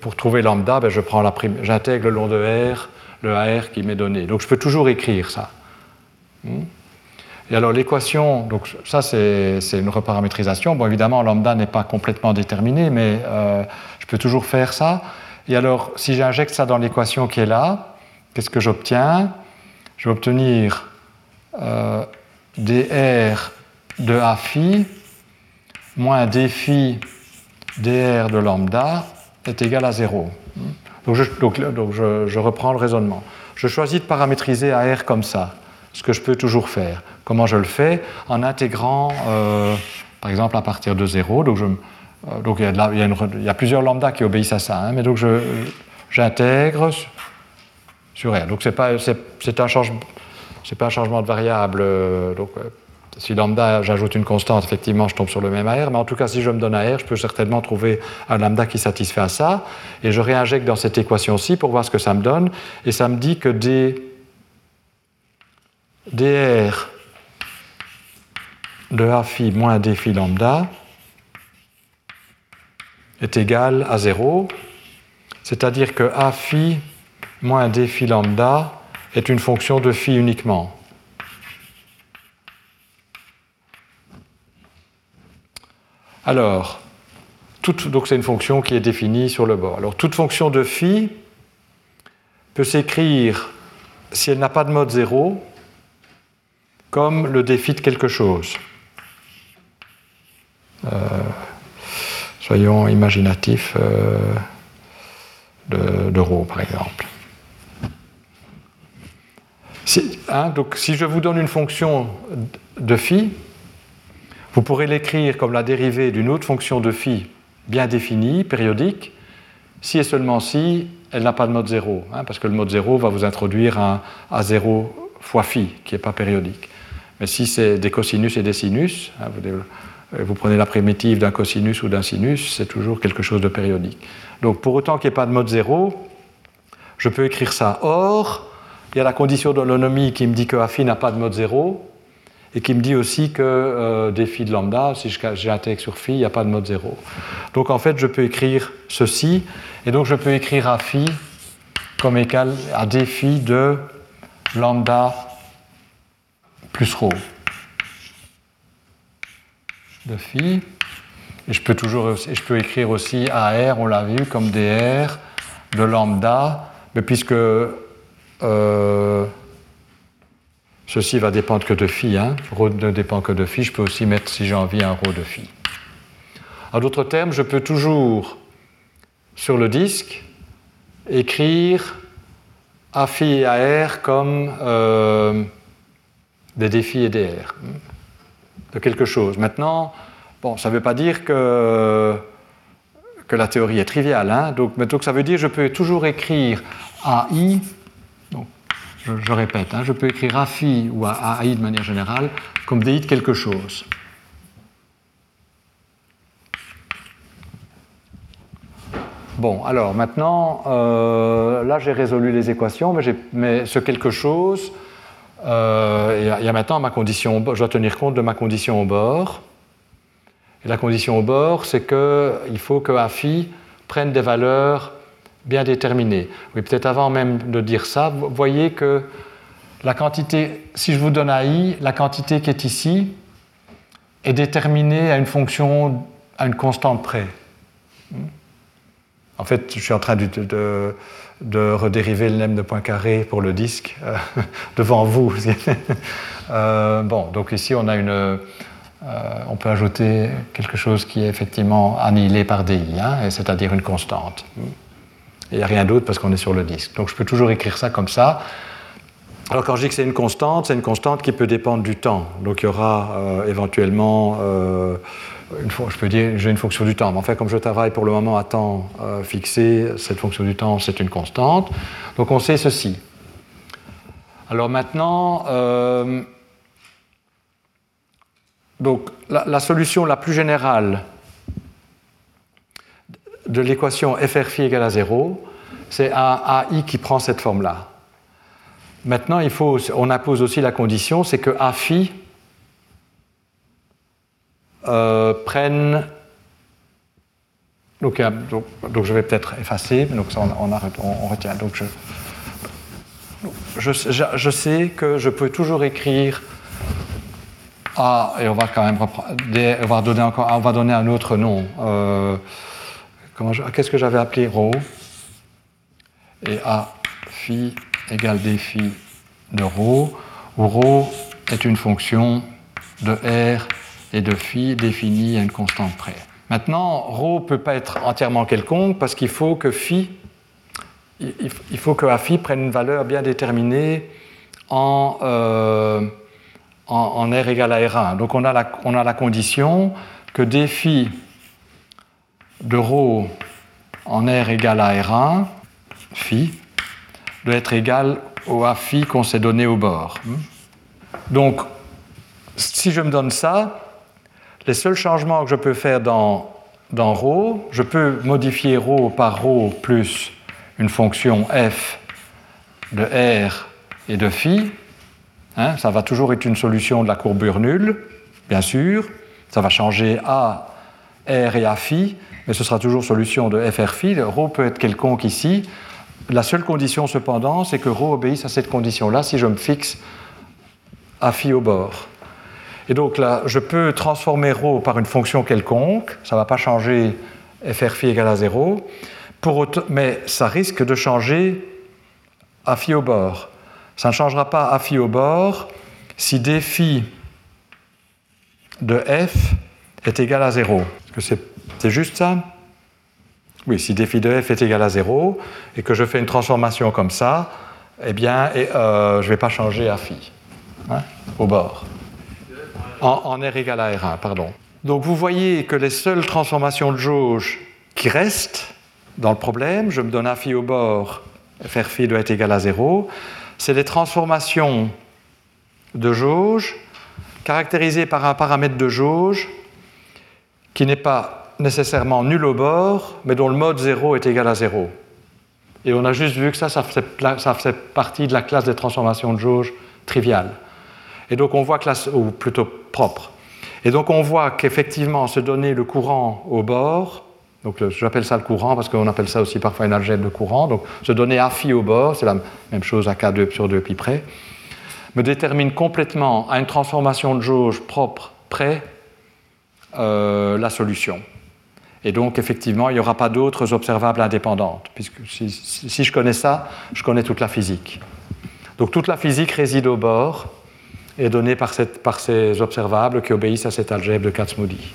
B: pour trouver lambda, ben je prends la j'intègre le long de R, le AR qui m'est donné. Donc je peux toujours écrire ça. Hmm? Et alors l'équation, donc ça c'est une reparamétrisation. Bon évidemment lambda n'est pas complètement déterminé, mais euh, je peux toujours faire ça. Et alors si j'injecte ça dans l'équation qui est là, qu'est-ce que j'obtiens? Je vais obtenir euh, dr de A phi moins d phi dr de lambda est égal à 0. Donc, je, reprends le raisonnement. Je choisis de paramétriser AR comme ça, ce que je peux toujours faire. Comment je le fais En intégrant, euh, par exemple, à partir de 0. Donc, euh, donc il, y a plusieurs lambdas qui obéissent à ça, hein, mais donc j'intègre sur R. Donc c'est pas, un, changement, pas un changement de variable. Euh, donc, si lambda, j'ajoute une constante, effectivement, je tombe sur le même AR, mais en tout cas, si je me donne AR, je peux certainement trouver un lambda qui satisfait à ça, et je réinjecte dans cette équation-ci pour voir ce que ça me donne, et ça me dit que D, dr de A phi moins D phi lambda est égal à 0, c'est-à-dire que A phi moins D phi lambda est une fonction de phi uniquement. Alors, c'est une fonction qui est définie sur le bord. Alors toute fonction de phi peut s'écrire, si elle n'a pas de mode 0, comme le défi de quelque chose. Euh, soyons imaginatifs euh, de, rho, par exemple. Hein, donc si je vous donne une fonction de phi, vous pourrez l'écrire comme la dérivée d'une autre fonction de phi bien définie, périodique, si et seulement si elle n'a pas de mode 0, hein, parce que le mode 0 va vous introduire un A0 fois phi, qui n'est pas périodique. Mais si c'est des cosinus et des sinus, hein, vous, prenez la primitive d'un cosinus ou d'un sinus, c'est toujours quelque chose de périodique. Donc pour autant qu'il n'y ait pas de mode 0, je peux écrire ça. Or, il y a la condition d'holonomie qui me dit que phi n'a pas de mode 0, et qui me dit aussi que euh, des de lambda, si j'intègre sur phi, il n'y a pas de mode 0. Donc en fait, je peux écrire ceci, et donc je peux écrire à phi comme égal à d phi de lambda plus rho de phi. Et je peux, toujours, je peux écrire aussi AR, on l'a vu, comme dr de lambda, mais puisque euh, Ceci va dépendre que de phi. Hein. Rho ne dépend que de phi. Je peux aussi mettre, si j'ai envie, un rho de phi. En d'autres termes, je peux toujours, sur le disque, écrire A phi et AR comme euh, des défis et des R de quelque chose. Maintenant, bon, ça ne veut pas dire que, la théorie est triviale. Hein. Donc, donc, ça veut dire que je peux toujours écrire AI je, répète, hein, je peux écrire a phi ou a, i de manière générale comme di de quelque chose. Bon, alors maintenant, euh, là j'ai résolu les équations, mais, ce quelque chose, euh, il y, a maintenant ma condition, je dois tenir compte de ma condition au bord. Et la condition au bord, c'est qu'il faut que a phi prenne des valeurs bien déterminées. Oui, peut-être avant même de dire ça, vous voyez que la quantité, si je vous donne i, la quantité qui est ici est déterminée à une fonction, à une constante près. En fait, je suis en train de, de, redériver le lemme de Poincaré pour le disque euh, <laughs> devant vous. <laughs> Euh, bon, donc ici on a une, euh, on peut ajouter quelque chose qui est effectivement annihilé par di, hein, c'est-à-dire une constante. Il n'y a rien d'autre parce qu'on est sur le disque. Donc je peux toujours écrire ça comme ça. Alors quand je dis que c'est une constante, c'est une constante qui peut dépendre du temps. Donc il y aura éventuellement une fois, je peux dire j'ai une fonction du temps. Mais en fait, comme je travaille pour le moment à temps euh, fixé, cette fonction du temps, c'est une constante. Donc on sait ceci. Alors maintenant, euh, donc, la, solution la plus générale de l'équation FR phi égale à 0, c'est un AI qui prend cette forme-là. Maintenant, il faut, on impose aussi la condition, c'est que A phi euh, prennent. Donc, donc, je vais peut-être effacer, donc ça on, retient. Donc je, je, sais que je peux toujours écrire A, et on va quand même on va donner, encore, on va donner un autre nom. Euh, qu'est-ce que j'avais appelé ρ Et A phi égale d phi de ρ, où ρ est une fonction de R et de phi définie à une constante près. Maintenant, ρ ne peut pas être entièrement quelconque parce qu'il faut que phi, il faut que phi prenne une valeur bien déterminée en, euh, en, R égale à R1. Donc on a la, on a la condition que d phi de ρ en R égale à R1, phi, doit être égal au A phi qu'on s'est donné au bord. Donc, si je me donne ça, les seuls changements que je peux faire dans, dans rho, je peux modifier rho par rho plus une fonction f de r et de phi. Hein, ça va toujours être une solution de la courbure nulle, bien sûr. Ça va changer a, r et a phi, mais ce sera toujours solution de FR phi. Rho peut être quelconque ici. La seule condition cependant, c'est que rho obéisse à cette condition-là si je me fixe à phi au bord. Et donc là, je peux transformer rho par une fonction quelconque, ça ne va pas changer FR phi égale à 0, mais ça risque de changer à phi au bord. Ça ne changera pas à phi au bord si d phi de f est égal à 0. Parce que c'est juste ça Oui, si d phi de f est égal à 0 et que je fais une transformation comme ça, eh bien, euh, je ne vais pas changer a phi hein, au bord en, R égale à R1, pardon. Donc vous voyez que les seules transformations de jauge qui restent dans le problème, je me donne un phi au bord, fr phi doit être égal à 0, c'est des transformations de jauge caractérisées par un paramètre de jauge qui n'est pas nécessairement nul au bord, mais dont le mode 0 est égal à 0. Et on a juste vu que ça, ça faisait, partie de la classe des transformations de jauge triviales. Et donc on voit que ou plutôt propre. Et donc on voit qu'effectivement se donner le courant au bord, donc j'appelle ça le courant parce qu'on appelle ça aussi parfois une algèbre de courant, donc se donner phi au bord, c'est la même chose à k2 sur 2 pi près, me détermine complètement à une transformation de jauge propre près euh, la solution. Et donc, effectivement, il n'y aura pas d'autres observables indépendantes, puisque si, je connais ça, je connais toute la physique. Donc, toute la physique réside au bord, est donné par, ces observables qui obéissent à cette algèbre de Katz-Moody.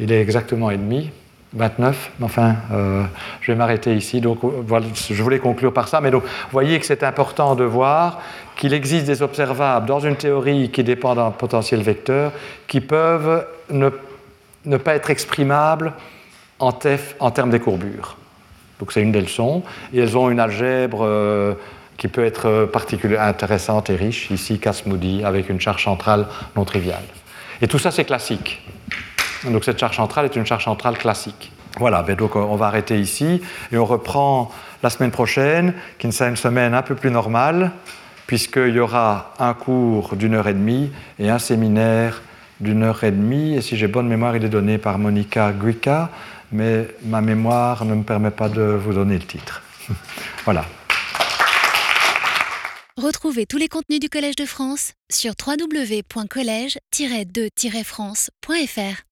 B: Il est exactement et demi, 29, enfin, euh, je vais m'arrêter ici. Donc, voilà, je voulais conclure par ça, mais donc, voyez que c'est important de voir qu'il existe des observables dans une théorie qui dépend d'un potentiel vecteur qui peuvent ne, pas être exprimables en, termes des courbures. Donc, c'est une des leçons. Et elles ont une algèbre. Euh, qui peut être particulièrement intéressante et riche, ici Casmoudi, avec une charge centrale non triviale. Et tout ça, c'est classique. Donc cette charge centrale est une charge centrale classique. Voilà, donc on va arrêter ici et on reprend la semaine prochaine, qui sera une semaine un peu plus normale, puisqu'il y aura un cours d'une heure et demie et un séminaire d'une heure et demie. Et si j'ai bonne mémoire, il est donné par Monica Guica, mais ma mémoire ne me permet pas de vous donner le titre. <laughs> voilà.
A: Retrouvez tous les contenus du Collège de France sur www.colège-2-france.fr.